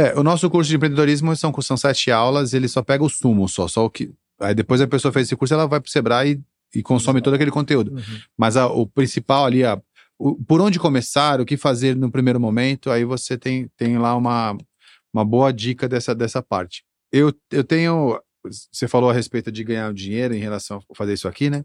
É, o nosso curso de empreendedorismo são, são sete aulas, ele só pega o sumo, só, só o que. Aí depois a pessoa fez esse curso, ela vai para o Sebrae e, e consome todo aquele conteúdo. Mas a- o principal ali, a, o- por onde começar, o que fazer no primeiro momento, aí você tem, tem lá uma, uma boa dica dessa, dessa parte. Eu, eu tenho. Você falou a respeito de ganhar dinheiro em relação a fazer isso aqui, né?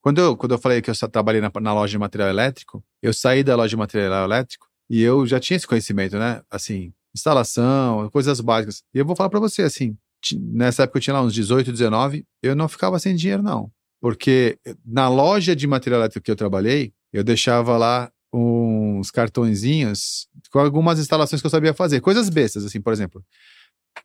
Quando eu, quando eu falei que eu trabalhei na, na loja de material elétrico, eu saí da loja de material elétrico e eu já tinha esse conhecimento, né? Assim, instalação, coisas básicas. E eu vou falar para você, assim, nessa época eu tinha lá uns 18, 19, eu não ficava sem dinheiro, não. Porque na loja de material elétrico que eu trabalhei, eu deixava lá uns cartõezinhos com algumas instalações que eu sabia fazer. Coisas bestas, assim, por exemplo.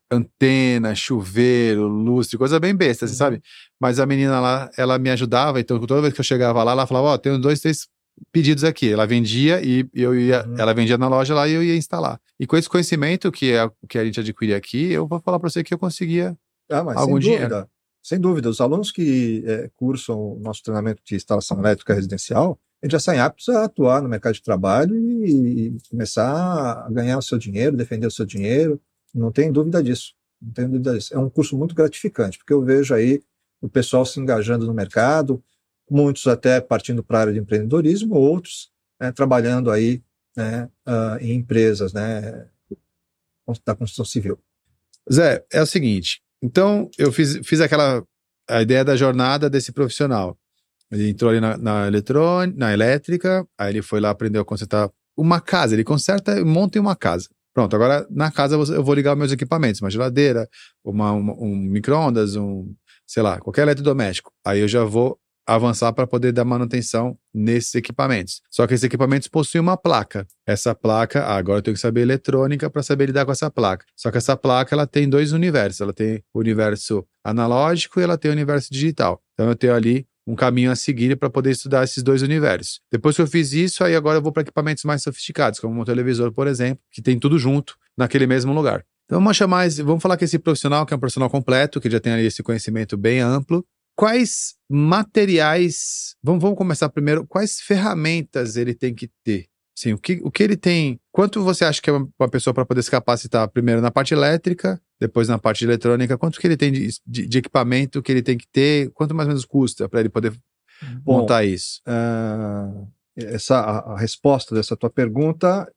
Antena, chuveiro, lustre, coisa bem besta, assim, Uhum. sabe? Mas a menina lá, ela me ajudava, então toda vez que eu chegava lá, ela falava, ó, tem uns dois, três pedidos aqui. Ela vendia e eu ia, Uhum. ela vendia na loja lá e eu ia instalar. E com esse conhecimento que, é, que a gente adquire aqui, eu vou falar para você que eu conseguia. Ah, mas Algum sem dinheiro. dúvida. Sem dúvida. Os alunos que eh, cursam o nosso treinamento de instalação elétrica residencial, eles já saem aptos a atuar no mercado de trabalho e, e começar a ganhar o seu dinheiro, defender o seu dinheiro. Não tem dúvida disso. Não tenho dúvida disso. É um curso muito gratificante, porque eu vejo aí o pessoal se engajando no mercado, muitos até partindo para a área de empreendedorismo, outros né, trabalhando aí né, ah, em empresas né, da construção civil. Zé, é o seguinte. Então, eu fiz, fiz aquela. A ideia da jornada desse profissional. Ele entrou ali na, na eletrônica, na elétrica, aí ele foi lá, aprendeu a consertar uma casa. Ele conserta monta uma casa. Pronto, agora na casa eu vou ligar meus equipamentos, uma geladeira, uma, uma- um micro-ondas, um, sei lá, qualquer eletrodoméstico. Aí eu já vou avançar para poder dar manutenção nesses equipamentos. Só que esses equipamentos possuem uma placa. Essa placa, ah, agora eu tenho que saber eletrônica para saber lidar com essa placa. Só que essa placa ela tem dois universos. Ela tem o universo analógico e ela tem o universo digital. Então eu tenho ali um caminho a seguir para poder estudar esses dois universos. Depois que eu fiz isso, aí agora eu vou para equipamentos mais sofisticados, como um televisor, por exemplo, que tem tudo junto naquele mesmo lugar. Então vamos chamar, vamos falar que esse profissional, que é um profissional completo, que já tem ali esse conhecimento bem amplo, quais materiais, vamos, vamos começar primeiro, quais ferramentas ele tem que ter? Sim, o que, o que ele tem? Quanto você acha que é uma pessoa para poder se capacitar primeiro na parte elétrica, depois na parte de eletrônica? Quanto que ele tem de, de- de equipamento que ele tem que ter? Quanto mais ou menos custa para ele poder Bom, montar isso? Ah, essa a, a resposta dessa tua pergunta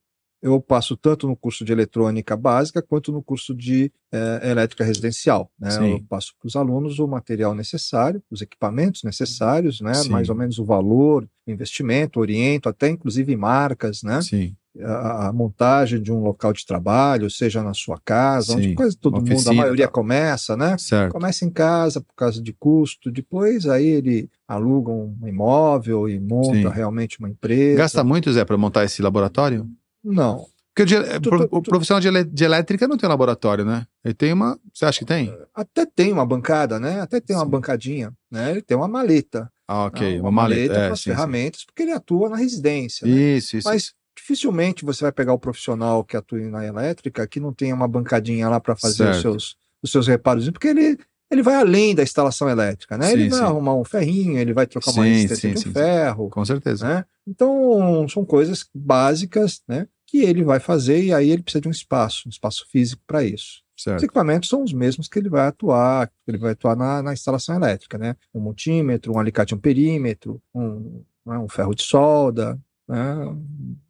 eu passo tanto no curso de eletrônica básica quanto no curso de eh, elétrica residencial. Né? Sim. Eu passo para os alunos o material necessário, os equipamentos necessários, né? Sim. mais ou menos o valor, o investimento, oriento, até inclusive marcas, né? Sim, a, a montagem de um local de trabalho, seja na sua casa, Sim, onde quase todo mundo, a oficina, maioria tá. começa, né? Certo. Começa em casa por causa de custo, depois aí ele aluga um imóvel e monta Sim. realmente uma empresa. Gasta muito, Zé, para montar esse laboratório? Não, Porque o, Tu- tu- profissional de, ele- de elétrica não tem laboratório, né? Ele tem uma. Você acha que tem? até tem uma bancada, né? Até tem uma Sim. bancadinha, né? Ele tem uma maleta, Ah, ok. né? uma maleta. com É, as sim, sim. ferramentas, porque ele atua na residência. né? Isso, isso. Mas dificilmente você vai pegar o profissional que atua na elétrica que não tenha uma bancadinha lá para fazer os seus, os seus reparos, porque ele, ele vai além da instalação elétrica, né? ele Sim, vai sim. arrumar um ferrinho, ele vai trocar uma Sim, resistência sim, de um sim, sim. ferro, Com certeza. né? Então, são coisas básicas, né? Que ele vai fazer e aí ele precisa de um espaço, um espaço físico para isso. Os Certo. equipamentos são os mesmos que ele vai atuar, ele vai atuar na, na instalação elétrica, né? Um multímetro, um alicate amperímetro, um, né, um ferro de solda, né?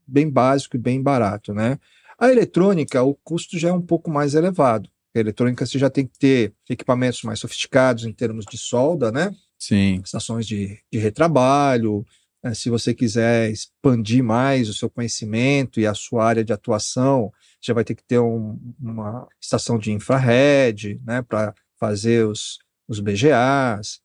Bem básico e bem barato, né? A eletrônica, o custo já é um pouco mais elevado. A eletrônica você já tem que ter equipamentos mais sofisticados em termos de solda, né? Sim. estações de, de retrabalho. Né? Se você quiser expandir mais o seu conhecimento e a sua área de atuação, já vai ter que ter um- uma estação de infrared, né, para fazer os, os BGAs,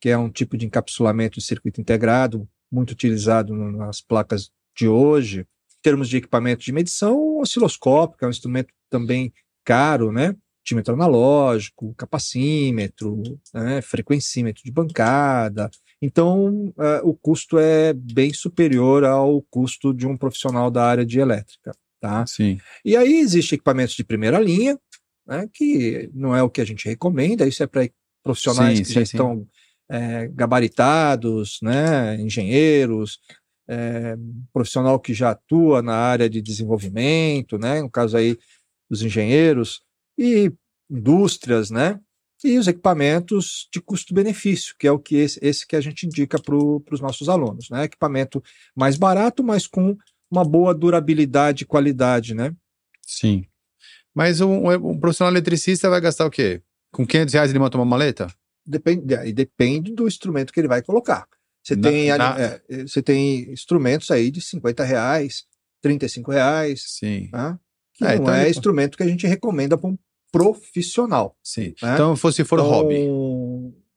que é um tipo de encapsulamento de circuito integrado muito utilizado nas placas de hoje. Em termos de equipamento de medição, o osciloscópio, que é um instrumento também caro, né? Multímetro analógico, capacímetro, né, frequencímetro de bancada. Então, eh, o custo é bem superior ao custo de um profissional da área de elétrica. Tá? Sim. E aí existem equipamentos de primeira linha, né, que não é o que a gente recomenda, isso é para profissionais Sim, que sim, já sim. estão eh, gabaritados, né, engenheiros, eh, profissional que já atua na área de desenvolvimento, né, no caso aí dos engenheiros, e indústrias, né, e os equipamentos de custo-benefício, que é o que esse, esse que a gente indica para os nossos alunos, né, equipamento mais barato, mas com uma boa durabilidade e qualidade, né? Sim. Mas um, um profissional eletricista vai gastar o quê? Com 500 reais ele monta uma maleta? Depende, depende do instrumento que ele vai colocar. Você Na- tem, na- é, você tem instrumentos aí de 50 reais, 35 reais, Sim. né? que É, não então é ele- instrumento que a gente recomenda para um profissional. Sim. né? Então, se for Então, hobby,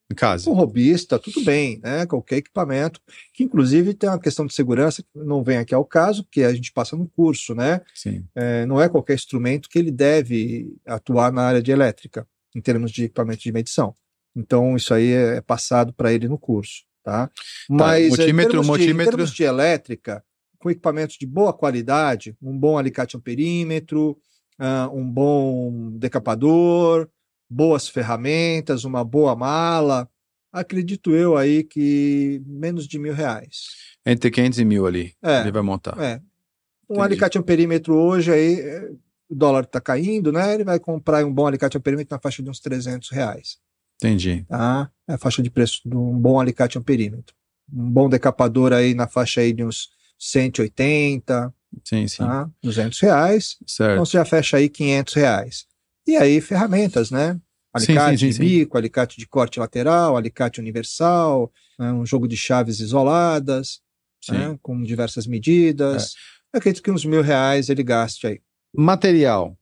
em casa. Um robista, tudo bem, né? Qualquer equipamento, que inclusive tem uma questão de segurança que não vem aqui ao caso, porque a gente passa no curso, né? Sim. É, não é qualquer instrumento que ele deve atuar na área de elétrica, em termos de equipamento de medição. Então, isso aí é passado para ele no curso, tá? Mas é, multímetro- em, termos de, em termos de elétrica, com equipamentos de boa qualidade, um bom alicate amperímetro, ah, um bom decapador, boas ferramentas, uma boa mala, acredito eu aí que menos de mil reais. Entre 500 e mil ali. É. Ele vai montar. É. Um Entendi. alicate amperímetro hoje aí, é, o dólar está caindo, né? Ele vai comprar um bom alicate amperímetro na faixa de uns 300 reais, Entendi. tá? É a faixa de preço de um bom alicate amperímetro. Um bom decapador aí na faixa aí de uns 180, Sim, sim. tá? 200 reais. Então Certo. você já fecha aí 500 reais. E aí ferramentas, né? Alicate sim, sim, de sim. bico, alicate de corte lateral, alicate universal, né? um jogo de chaves isoladas, né? com diversas medidas. É. Eu acredito que uns mil reais ele gaste aí. Material.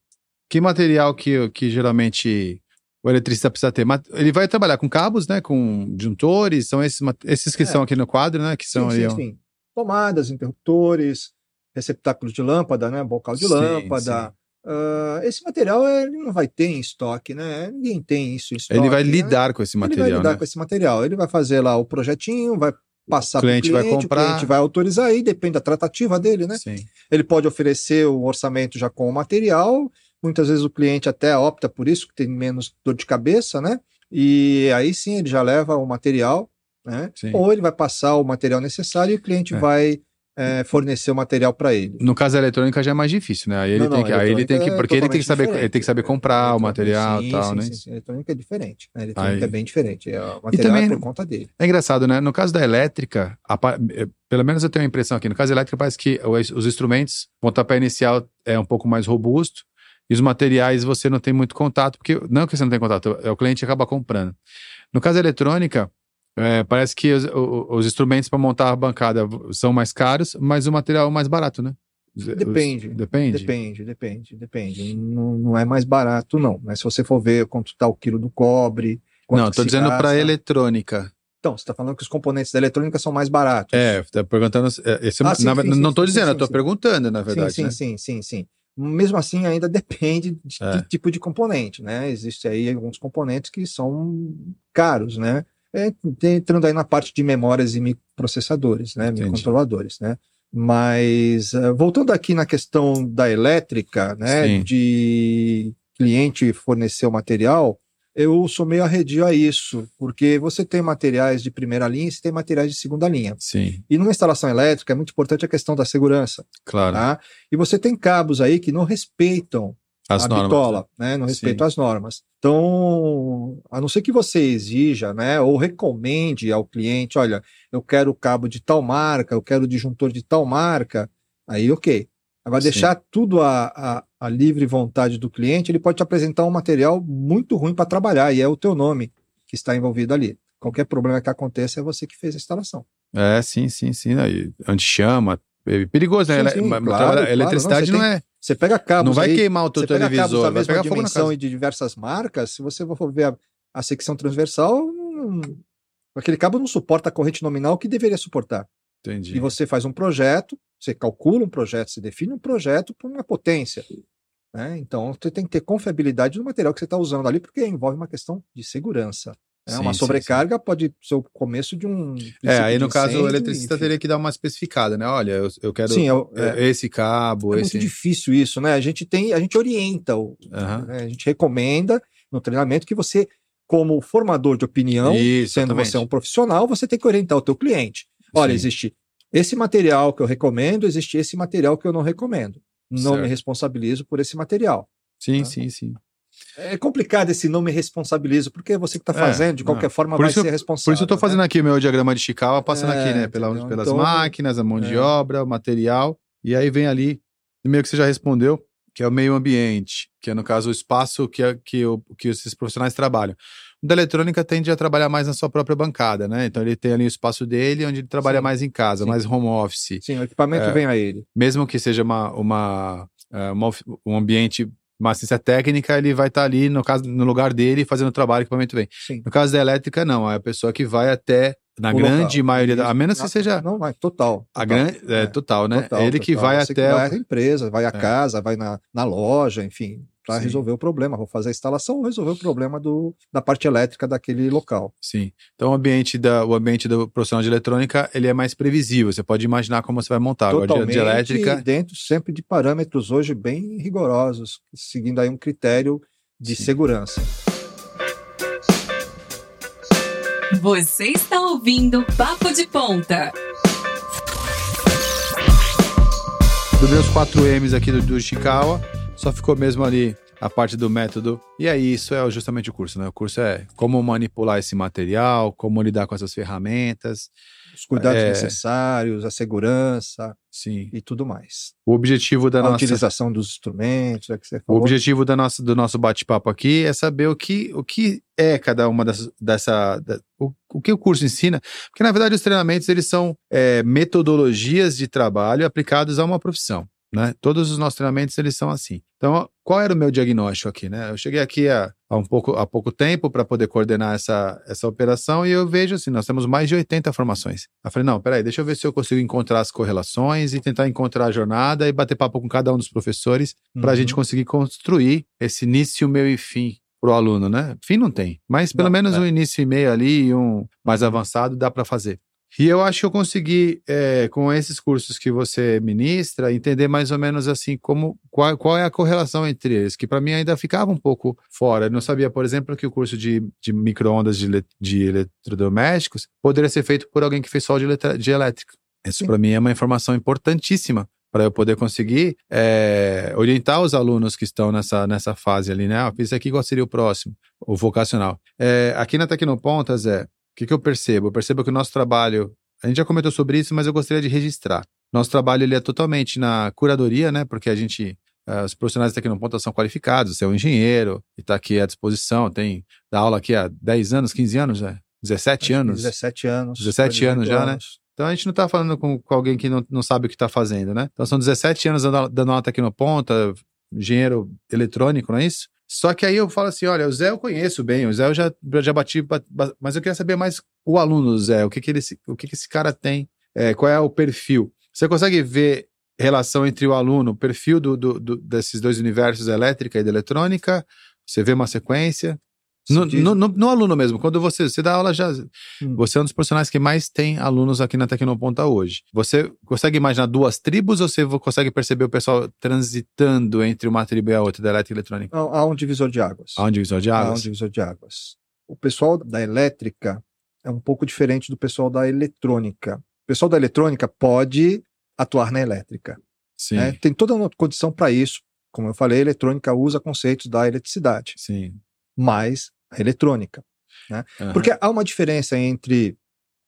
Que material que, que geralmente o eletricista precisa ter? Ele vai trabalhar com cabos, né? Com disjuntores, são esses, esses que É. estão aqui no quadro, né? Que são sim, sim, ó. sim. Tomadas, interruptores, receptáculos de lâmpada, né? Bocal de Sim, lâmpada. Ah, esse material ele não vai ter em estoque, né? Ninguém tem isso em estoque. Ele vai né? lidar com esse Ele vai material, lidar né? com esse material. Ele vai fazer lá o projetinho, vai passar O cliente para vai o cliente, comprar. o cliente vai autorizar aí, depende da tratativa dele, né? Sim. Ele pode oferecer o orçamento já com o material, muitas vezes o cliente até opta por isso, que tem menos dor de cabeça, né? E aí sim ele já leva o material, né? Sim. Ou ele vai passar o material necessário e o cliente É. vai é, fornecer o material para ele. No caso da eletrônica já é mais difícil, né? Aí ele Não, tem não, que, aí ele tem que, eletrônica é porque ele tem que saber, totalmente ele tem que saber comprar o material e tal, sim, né? Sim, sim. Eletrônica é diferente. né? Eletrônica Aí- é bem diferente. é, O material também- é por conta dele. É engraçado, né? No caso da elétrica, a pelo menos eu tenho a impressão aqui, no caso da elétrica parece que os, os instrumentos, o pontapé inicial é um pouco mais robusto e os materiais você não tem muito contato, porque não que você não tem contato, é o cliente acaba comprando. No caso da eletrônica, eh, parece que os, os instrumentos para montar a bancada são mais caros, mas o material é mais barato, né? Depende. Depende? Depende, depende, depende. Não, não é mais barato, não. Mas se você for ver quanto está o quilo do cobre. Não, se dizendo para eletrônica. Então, você está falando que os componentes da eletrônica são mais baratos. É, tá perguntando. é, Esse, Ah, sim, na- sim, não sim, dizendo, sim, eu tô sim. perguntando, na verdade. sim, né? sim, sim, sim, sim. Mesmo assim, ainda depende de É. que tipo de componente, né? Existe aí alguns componentes que são caros, né? É, entrando aí na parte de memórias e microprocessadores, né? Entendi. Microcontroladores, né? Mas eh, voltando aqui na questão da elétrica, né? Sim. De cliente fornecer o material, eu sou meio arredio a isso, porque você tem materiais de primeira linha e você tem materiais de segunda linha. Sim, E numa instalação elétrica é muito importante a questão da segurança. claro. Tá? E você tem cabos aí que não respeitam As a normas. bitola, né? Não respeitam as normas. Então, a não ser que você exija, né, ou recomende ao cliente, olha, eu quero cabo de tal marca, eu quero disjuntor de tal marca, aí ok. Agora, Sim. deixar tudo à, à, à livre vontade do cliente, ele pode te apresentar um material muito ruim para trabalhar, e é o teu nome que está envolvido ali. Qualquer problema que aconteça é você que fez a instalação. É, sim, sim, sim. Aí, Anti-chama. é Perigoso, né? Sim, Ele- sim, claro, eletricidade Não, não, você é. Você pega cabos Não vai aí, queimar o teu Você pega cabos televisor, da vai mesma pegar fogo na dimensão e de diversas marcas, se você for ver a, a secção transversal, não- aquele cabo não suporta a corrente nominal que deveria suportar. Entendi. E você faz um projeto, você calcula um projeto, você define um projeto para uma potência. né? Então, você tem que ter confiabilidade no material que você está usando ali, porque envolve uma questão de segurança. Sim, uma sim, sobrecarga pode ser o começo de um. É, aí no caso o eletricista enfim. teria que dar uma especificada, né? Olha, eu, eu quero Sim, é, é, é- esse cabo, é esse. muito difícil isso, né? A gente tem, a gente orienta, o, Aham. né? a gente recomenda no treinamento que você, como formador de opinião, Isso, sendo exatamente. você um profissional, você tem que orientar o teu cliente. Olha, Sim. existe esse material que eu recomendo, existe esse material que eu não recomendo. Não Certo. me responsabilizo por esse material. Sim, Ah. sim, sim. É complicado esse não me responsabilizo, porque você que está É, fazendo, de não. qualquer forma, Por vai isso ser responsável. Por isso eu tô fazendo né? aqui o meu diagrama de Chicago, passando É, aqui, né? Pela, pelas Então, máquinas, a mão de é. obra, o material. E aí vem ali, meio que você já respondeu, que é o meio ambiente, que é, no caso, o espaço que, é- que, o, que esses profissionais trabalham. O da eletrônica tende a trabalhar mais na sua própria bancada, né? Então ele tem ali o espaço dele, onde ele trabalha Sim, mais em casa, sim. mais home office. Sim, o equipamento É. vem a ele. Mesmo que seja uma, uma, uma um ambiente, uma assistência técnica, ele vai estar ali no, caso, no lugar dele fazendo o trabalho, o equipamento vem. Sim. No caso da elétrica, não. É a pessoa que vai até, na O grande local. maioria, da, a menos que seja Não, vai, total. a total. grande, é, É, total, né? Total, Ele que total. vai Você até. vai à empresa, vai à É. casa, vai na, na loja, enfim, para resolver o problema. Vou fazer a instalação, vou resolver o problema do, da parte elétrica daquele local. Sim. Então o ambiente, da, o ambiente do profissional de eletrônica, ele é mais previsível. Você pode imaginar como você vai montar. Agora, de, Totalmente de elétrica. dentro sempre de parâmetros hoje bem rigorosos, seguindo aí um critério de Sim. segurança. Você está ouvindo Papo de Ponta. Dos meus quatro M's aqui do, do Ishikawa, só ficou mesmo ali a parte do método. E aí, isso é justamente o curso, né? O curso é como manipular esse material, como lidar com essas ferramentas. Os cuidados É. necessários, a segurança Sim. e tudo mais. O objetivo da a nossa. utilização dos instrumentos, é que você O falou. objetivo da nossa, do nosso bate-papo aqui é saber o que, o que é cada uma dessas, dessa, da- o, o que o curso ensina, porque na verdade os treinamentos eles são é, metodologias de trabalho aplicados a uma profissão, né? Todos os nossos treinamentos eles são assim. Então, qual era o meu diagnóstico aqui, né? Eu cheguei aqui há, há um pouco, há pouco tempo para poder coordenar essa, essa operação e eu vejo assim, nós temos mais de 80 formações. Eu falei, não, peraí, deixa eu ver se eu consigo encontrar as correlações e tentar encontrar a jornada e bater papo com cada um dos professores para a Uhum. gente conseguir construir esse início, meio e fim para o aluno, né? Fim não tem, mas pelo Não, menos é. um início e meio ali e um mais avançado dá para fazer. E eu acho que eu consegui, é, com esses cursos que você ministra, entender mais ou menos assim como qual, qual é a correlação entre eles, que para mim ainda ficava um pouco fora. Eu não sabia, por exemplo, que o curso de, de micro-ondas de, de eletrodomésticos poderia ser feito por alguém que fez só de, eletra- de elétrica. Isso para mim é uma informação importantíssima para eu poder conseguir é, orientar os alunos que estão nessa, nessa fase ali, né? Ah, fiz isso aqui, qual seria o próximo? O vocacional. É, aqui na Tecnopontas, é, que, que eu percebo? Eu percebo que o nosso trabalho, a gente já comentou sobre isso, mas eu gostaria de registrar. Nosso trabalho ele é totalmente na curadoria, né? Porque a gente, eh, os profissionais da Tecnopontas são qualificados, você é um engenheiro e está aqui à disposição, tem dá aula aqui há 10 anos, 15 anos, né? 17 anos. 17 anos. 17 18 anos já, né? Então a gente não está falando com, com, alguém que não, não sabe o que está fazendo, né? Então são 17 anos dando, dando aula aqui no Ponta, engenheiro eletrônico, não é isso? Só que aí eu falo assim: olha, o Zé eu conheço bem, o Zé eu já, já bati, mas eu queria saber mais o aluno do Zé, o que, que, ele, o que, que esse cara tem, é, qual é o perfil. Você consegue ver relação entre o aluno, o perfil do, do, do, desses dois universos, elétrica e eletrônica? Você vê uma sequência? No, no, no, no, aluno mesmo, quando você, você dá aula já. Hum. Você é um dos profissionais que mais tem alunos aqui na Tecnoponta hoje. Você consegue imaginar duas tribos ou você consegue perceber o pessoal transitando entre uma tribo e a outra, da elétrica e eletrônica? Há um divisor de águas. Há um divisor de águas? Há um divisor de águas. O pessoal da elétrica é um pouco diferente do pessoal da eletrônica. O pessoal da eletrônica pode atuar na elétrica. Sim. Né? Tem toda uma condição para isso. Como eu falei, a eletrônica usa conceitos da eletricidade. Sim. Mas eletrônica. Né? Uhum. Porque há uma diferença entre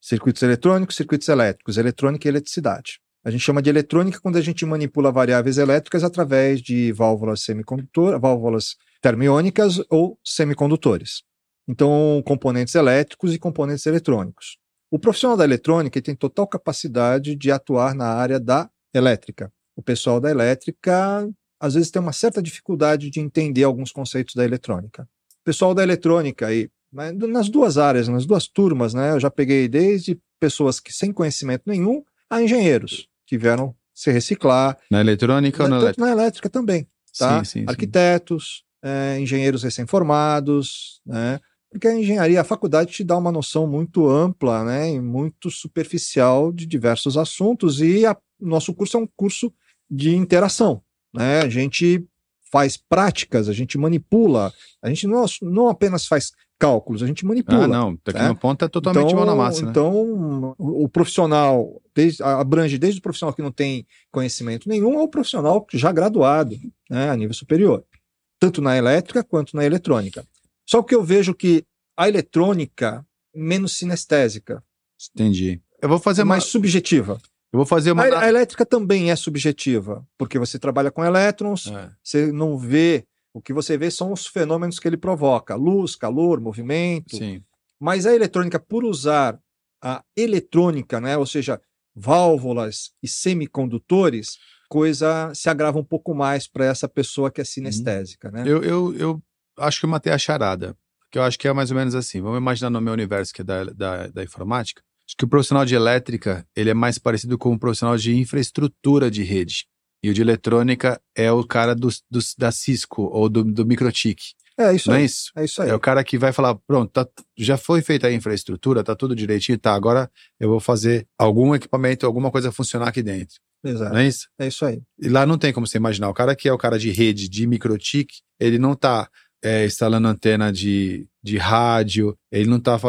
circuitos eletrônicos e circuitos elétricos, eletrônica e eletricidade. A gente chama de eletrônica quando a gente manipula variáveis elétricas através de válvulas semicondutoras, válvulas termiônicas ou semicondutores. Então, componentes elétricos e componentes eletrônicos. O profissional da eletrônica tem total capacidade de atuar na área da elétrica. O pessoal da elétrica, às vezes, tem uma certa dificuldade de entender alguns conceitos da eletrônica pessoal da eletrônica aí, nas duas áreas, nas duas turmas, né? Eu já peguei desde pessoas que sem conhecimento nenhum a engenheiros que vieram se reciclar. Na eletrônica ou na elétrica? Na elétrica também, tá? Sim, sim, Arquitetos, sim. É, engenheiros recém-formados, né? Porque a engenharia, a faculdade te dá uma noção muito ampla, né? E muito superficial de diversos assuntos e o nosso curso é um curso de interação, né? A gente faz práticas, a gente manipula, a gente não, não apenas faz cálculos, a gente manipula. Ah, não, aqui né? no ponto é totalmente então, mão na massa. Né? Então, o, o profissional desde, abrange desde o profissional que não tem conhecimento nenhum ao profissional já graduado né, a nível superior, tanto na elétrica quanto na eletrônica. Só que eu vejo que a eletrônica menos sinestésica. Entendi. Eu vou fazer mais uma... subjetiva. Eu vou fazer uma. A, a, elétrica também é subjetiva, porque você trabalha com elétrons, é. você não vê. O que você vê são os fenômenos que ele provoca: luz, calor, movimento. Sim. Mas a eletrônica, por usar a eletrônica, né, ou seja, válvulas e semicondutores, coisa se agrava um pouco mais para essa pessoa que é sinestésica. Né? Eu, eu, eu acho que eu matei a charada, que eu acho que é mais ou menos assim. Vamos imaginar no meu universo, que é da, da, da informática. Acho que o profissional de elétrica ele é mais parecido com o profissional de infraestrutura de rede. E o de eletrônica é o cara do, do da Cisco ou do, do Microtik. É isso Não aí. É isso? É isso aí. É o cara que vai falar: pronto, tá, já foi feita a infraestrutura, tá tudo direitinho, tá. Agora eu vou fazer algum equipamento, alguma coisa funcionar aqui dentro. Exato. Não é isso? É isso aí. E lá não tem como você imaginar. O cara que é o cara de rede, de microtik, ele não tá é, instalando antena de, de rádio, ele não está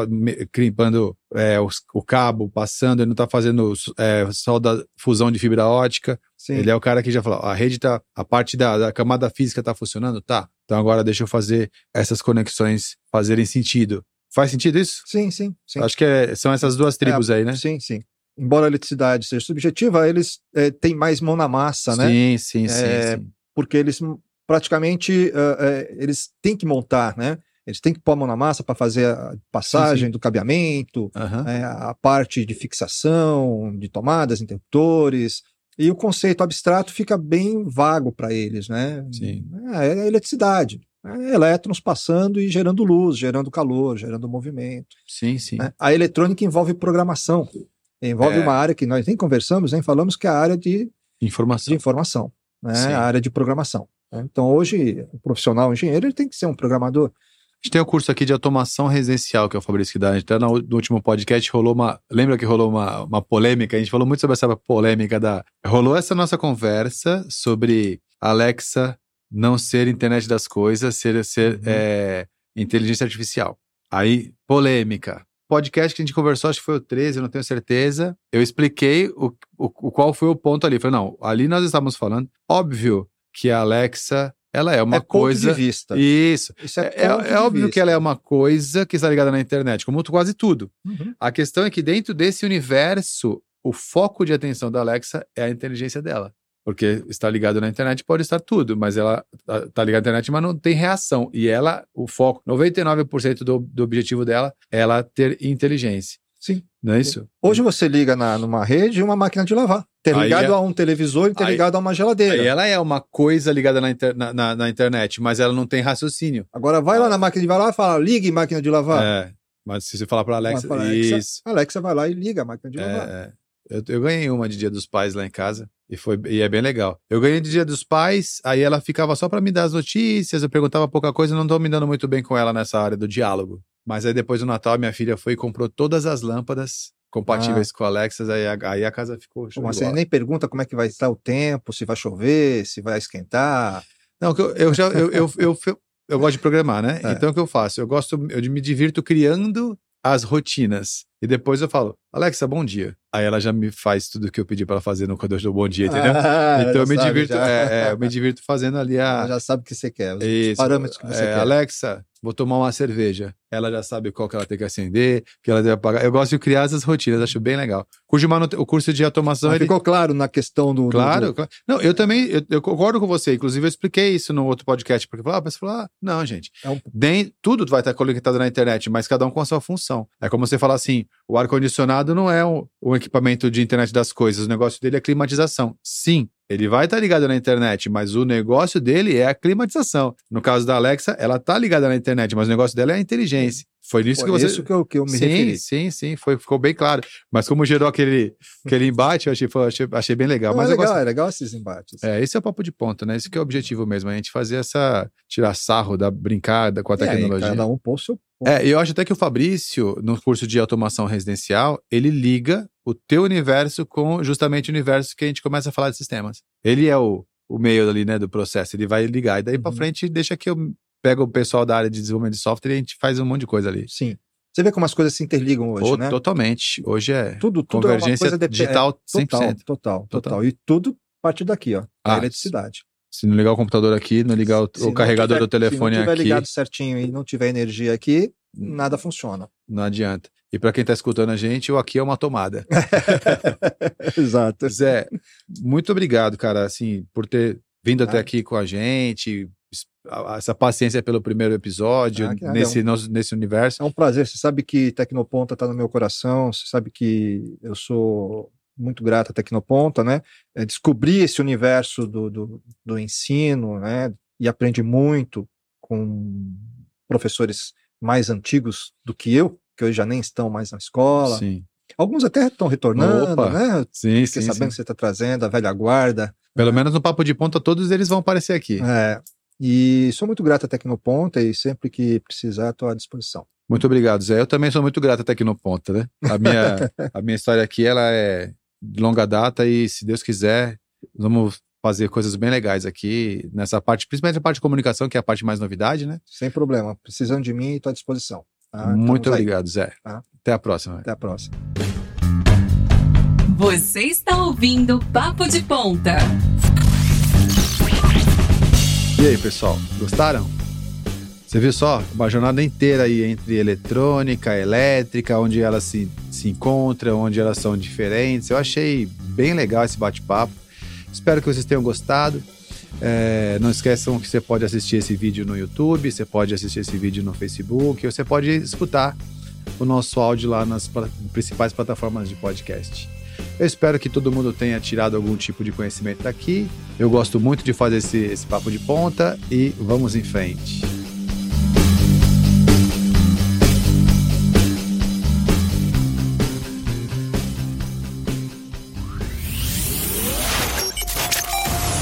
crimpando é, o, o, cabo, passando, ele não está fazendo é, solda, fusão de fibra ótica. Sim. Ele é o cara que já falou, a rede tá, a parte da, da camada física está funcionando? Tá. Então agora deixa eu fazer essas conexões fazerem sentido. Faz sentido isso? Sim, sim. sim. Acho que é, são essas duas é, tribos aí, né? Sim, sim. Embora a eletricidade seja subjetiva, eles é, têm mais mão na massa, sim, né? Sim, sim, sim, é, sim. Porque eles praticamente uh, uh, eles têm que montar, né? Eles têm que pôr a mão na massa para fazer a passagem sim, sim. do cabeamento, uhum. é, a parte de fixação de tomadas, interruptores. E o conceito abstrato fica bem vago para eles, né? Sim. É, é eletricidade. É elétrons passando e gerando luz, gerando calor, gerando movimento. Sim, sim. Né? A eletrônica envolve programação. Envolve é. uma área que nós nem conversamos, nem falamos, que é a área de informação. De informação né? a área de programação. Né? Então, hoje, o profissional engenheiro ele tem que ser um programador. A gente tem o um curso aqui de automação residencial, que é o Fabrício que dá. Até no, no último podcast rolou uma. Lembra que rolou uma, uma polêmica? A gente falou muito sobre essa polêmica da. Rolou essa nossa conversa sobre Alexa não ser internet das coisas, ser, ser uhum. é, inteligência artificial. Aí, polêmica. Podcast que a gente conversou, acho que foi o 13, eu não tenho certeza. Eu expliquei o, o, o qual foi o ponto ali. Falei, não, ali nós estávamos falando. Óbvio que a Alexa ela é uma é coisa. De vista. Isso. Isso é, é, é, é óbvio vista. que ela é uma coisa que está ligada na internet, como quase tudo. Uhum. A questão é que dentro desse universo, o foco de atenção da Alexa é a inteligência dela. Porque está ligado na internet, pode estar tudo, mas ela está ligada na internet, mas não tem reação. E ela, o foco, 99% do, do objetivo dela é ela ter inteligência. Sim. Não é isso? Hoje você liga na, numa rede uma máquina de lavar. Interligado Aí é- a um televisor e interligado a uma geladeira. Aí ela é uma coisa ligada na, inter- na- na- na internet, mas ela não tem raciocínio. Agora vai lá na máquina de lavar e fala, ligue máquina de lavar. É, mas se você falar para Alexa, Alexa, isso. Alexa vai lá e liga a máquina de lavar. É, é. eu, eu ganhei uma de Dia dos Pais lá em casa e foi e é bem legal. Eu ganhei de Dia dos Pais, aí ela ficava só para me dar as notícias, eu perguntava pouca coisa, não tô me dando muito bem com ela nessa área do diálogo. Mas aí depois do Natal minha filha foi e comprou todas as lâmpadas compatíveis com a Alexa, aí a, aí a casa ficou show bola. nem pergunta como é que vai estar o tempo, se vai chover, se vai esquentar. Não, eu, eu já eu, eu, eu, eu, eu gosto de programar, né? É. Então o que eu faço? Eu gosto, eu me divirto criando as rotinas. E depois eu falo, Alexa, bom dia. Aí ela já me faz tudo que eu pedi para ela fazer no quando eu dou bom dia, entendeu? Ah, então eu me divirto, é, é, eu me divirto fazendo ali Ela a já sabe o que você quer, os, os isso, parâmetros que você é, quer. Alexa, vou tomar uma cerveja. Ela já sabe qual que ela tem que acender, que ela deve apagar. Eu gosto de criar essas rotinas, acho bem legal. O curso de automação ele ficou claro na questão do. Claro, do- claro. Não, eu também, eu, eu concordo com você. Inclusive, eu expliquei isso no outro podcast, porque ah, a pessoa falou: ah, não, gente, É um- tudo vai estar conectado na internet, mas cada um com a sua função. É como você falar assim: o ar-condicionado não é um, um equipamento de internet das coisas, o negócio dele é climatização. Sim. Ele vai estar ligado na internet, mas o negócio dele é a climatização. No caso da Alexa, ela está ligada na internet, mas o negócio dela é a inteligência. Foi nisso Foi que você. isso que eu, que eu me sim, referi. sim, sim, foi, ficou bem claro. Mas como gerou aquele, aquele embate, eu achei, foi- achei, achei bem legal. Não, mas é legal, gosto, é legal esses embates. é, esse é o papo de ponta, né? Esse que é o objetivo mesmo, a gente fazer essa. tirar sarro, da brincada com a E aí, tecnologia. cada um pôr o seu. É, e eu acho até que o Fabrício, no curso de automação residencial, ele liga o teu universo com justamente o universo que a gente começa a falar de sistemas. Ele é o, o meio ali, né, do processo, ele vai ligar. E daí pra Uhum. frente, deixa que eu pego o pessoal da área de desenvolvimento de software e a gente faz um monte de coisa ali. Sim. Você vê como as coisas se interligam hoje, né? Totalmente. Hoje é Tudo, tudo é uma convergência coisa de- digital é, 100%. Total, total, total, Total. E tudo parte daqui, ó. Ah, Da eletricidade. Se não ligar o computador aqui, não ligar o, o carregador tiver- do telefone Se não tiver aqui, ligado certinho e não tiver energia aqui, nada funciona. não adianta. E para quem está escutando a gente, o aqui é uma tomada. Exato. Zé, muito obrigado, cara, assim, por ter vindo até Ah. aqui com a gente, essa paciência pelo primeiro episódio, Ah, que nada, nesse, nos- nesse universo. É um prazer. Você sabe que Tecnoponta está no meu coração. Você sabe que eu sou muito grato a Tecnoponta, né? É, descobri esse universo do, do, do ensino, né? E aprendi muito com professores mais antigos do que eu, que hoje já nem estão mais na escola. Sim, Alguns até estão retornando, Opa. né? sim, sim, sabendo sim. que você está trazendo a velha guarda. Pelo menos no Papo de Ponta, todos eles vão aparecer aqui. É, e sou muito grato a Tecnoponta e sempre que precisar estou à disposição. Muito obrigado, Zé. Eu também sou muito grato até aqui no Ponta, né? A minha, a minha história aqui, ela é de longa data e, se Deus quiser, vamos fazer coisas bem legais aqui nessa parte, principalmente a parte de comunicação, que é a parte mais novidade, né? Sem problema. Precisando de mim, estou à disposição. tá? muito Estamos aí. obrigado, Zé. Tá. Até a próxima. Até a próxima. Você está ouvindo Papo de Ponta. E aí, pessoal, gostaram? Você viu só uma jornada inteira aí entre eletrônica, elétrica, onde elas se, se encontram, onde elas são diferentes. Eu achei bem legal esse bate-papo. Espero que vocês tenham gostado. É, não esqueçam que você pode assistir esse vídeo no YouTube, você pode assistir esse vídeo no Facebook, ou você pode escutar o nosso áudio lá nas principais plataformas de podcast. Eu espero que todo mundo tenha tirado algum tipo de conhecimento daqui. Eu gosto muito de fazer esse, esse papo de ponta e vamos em frente.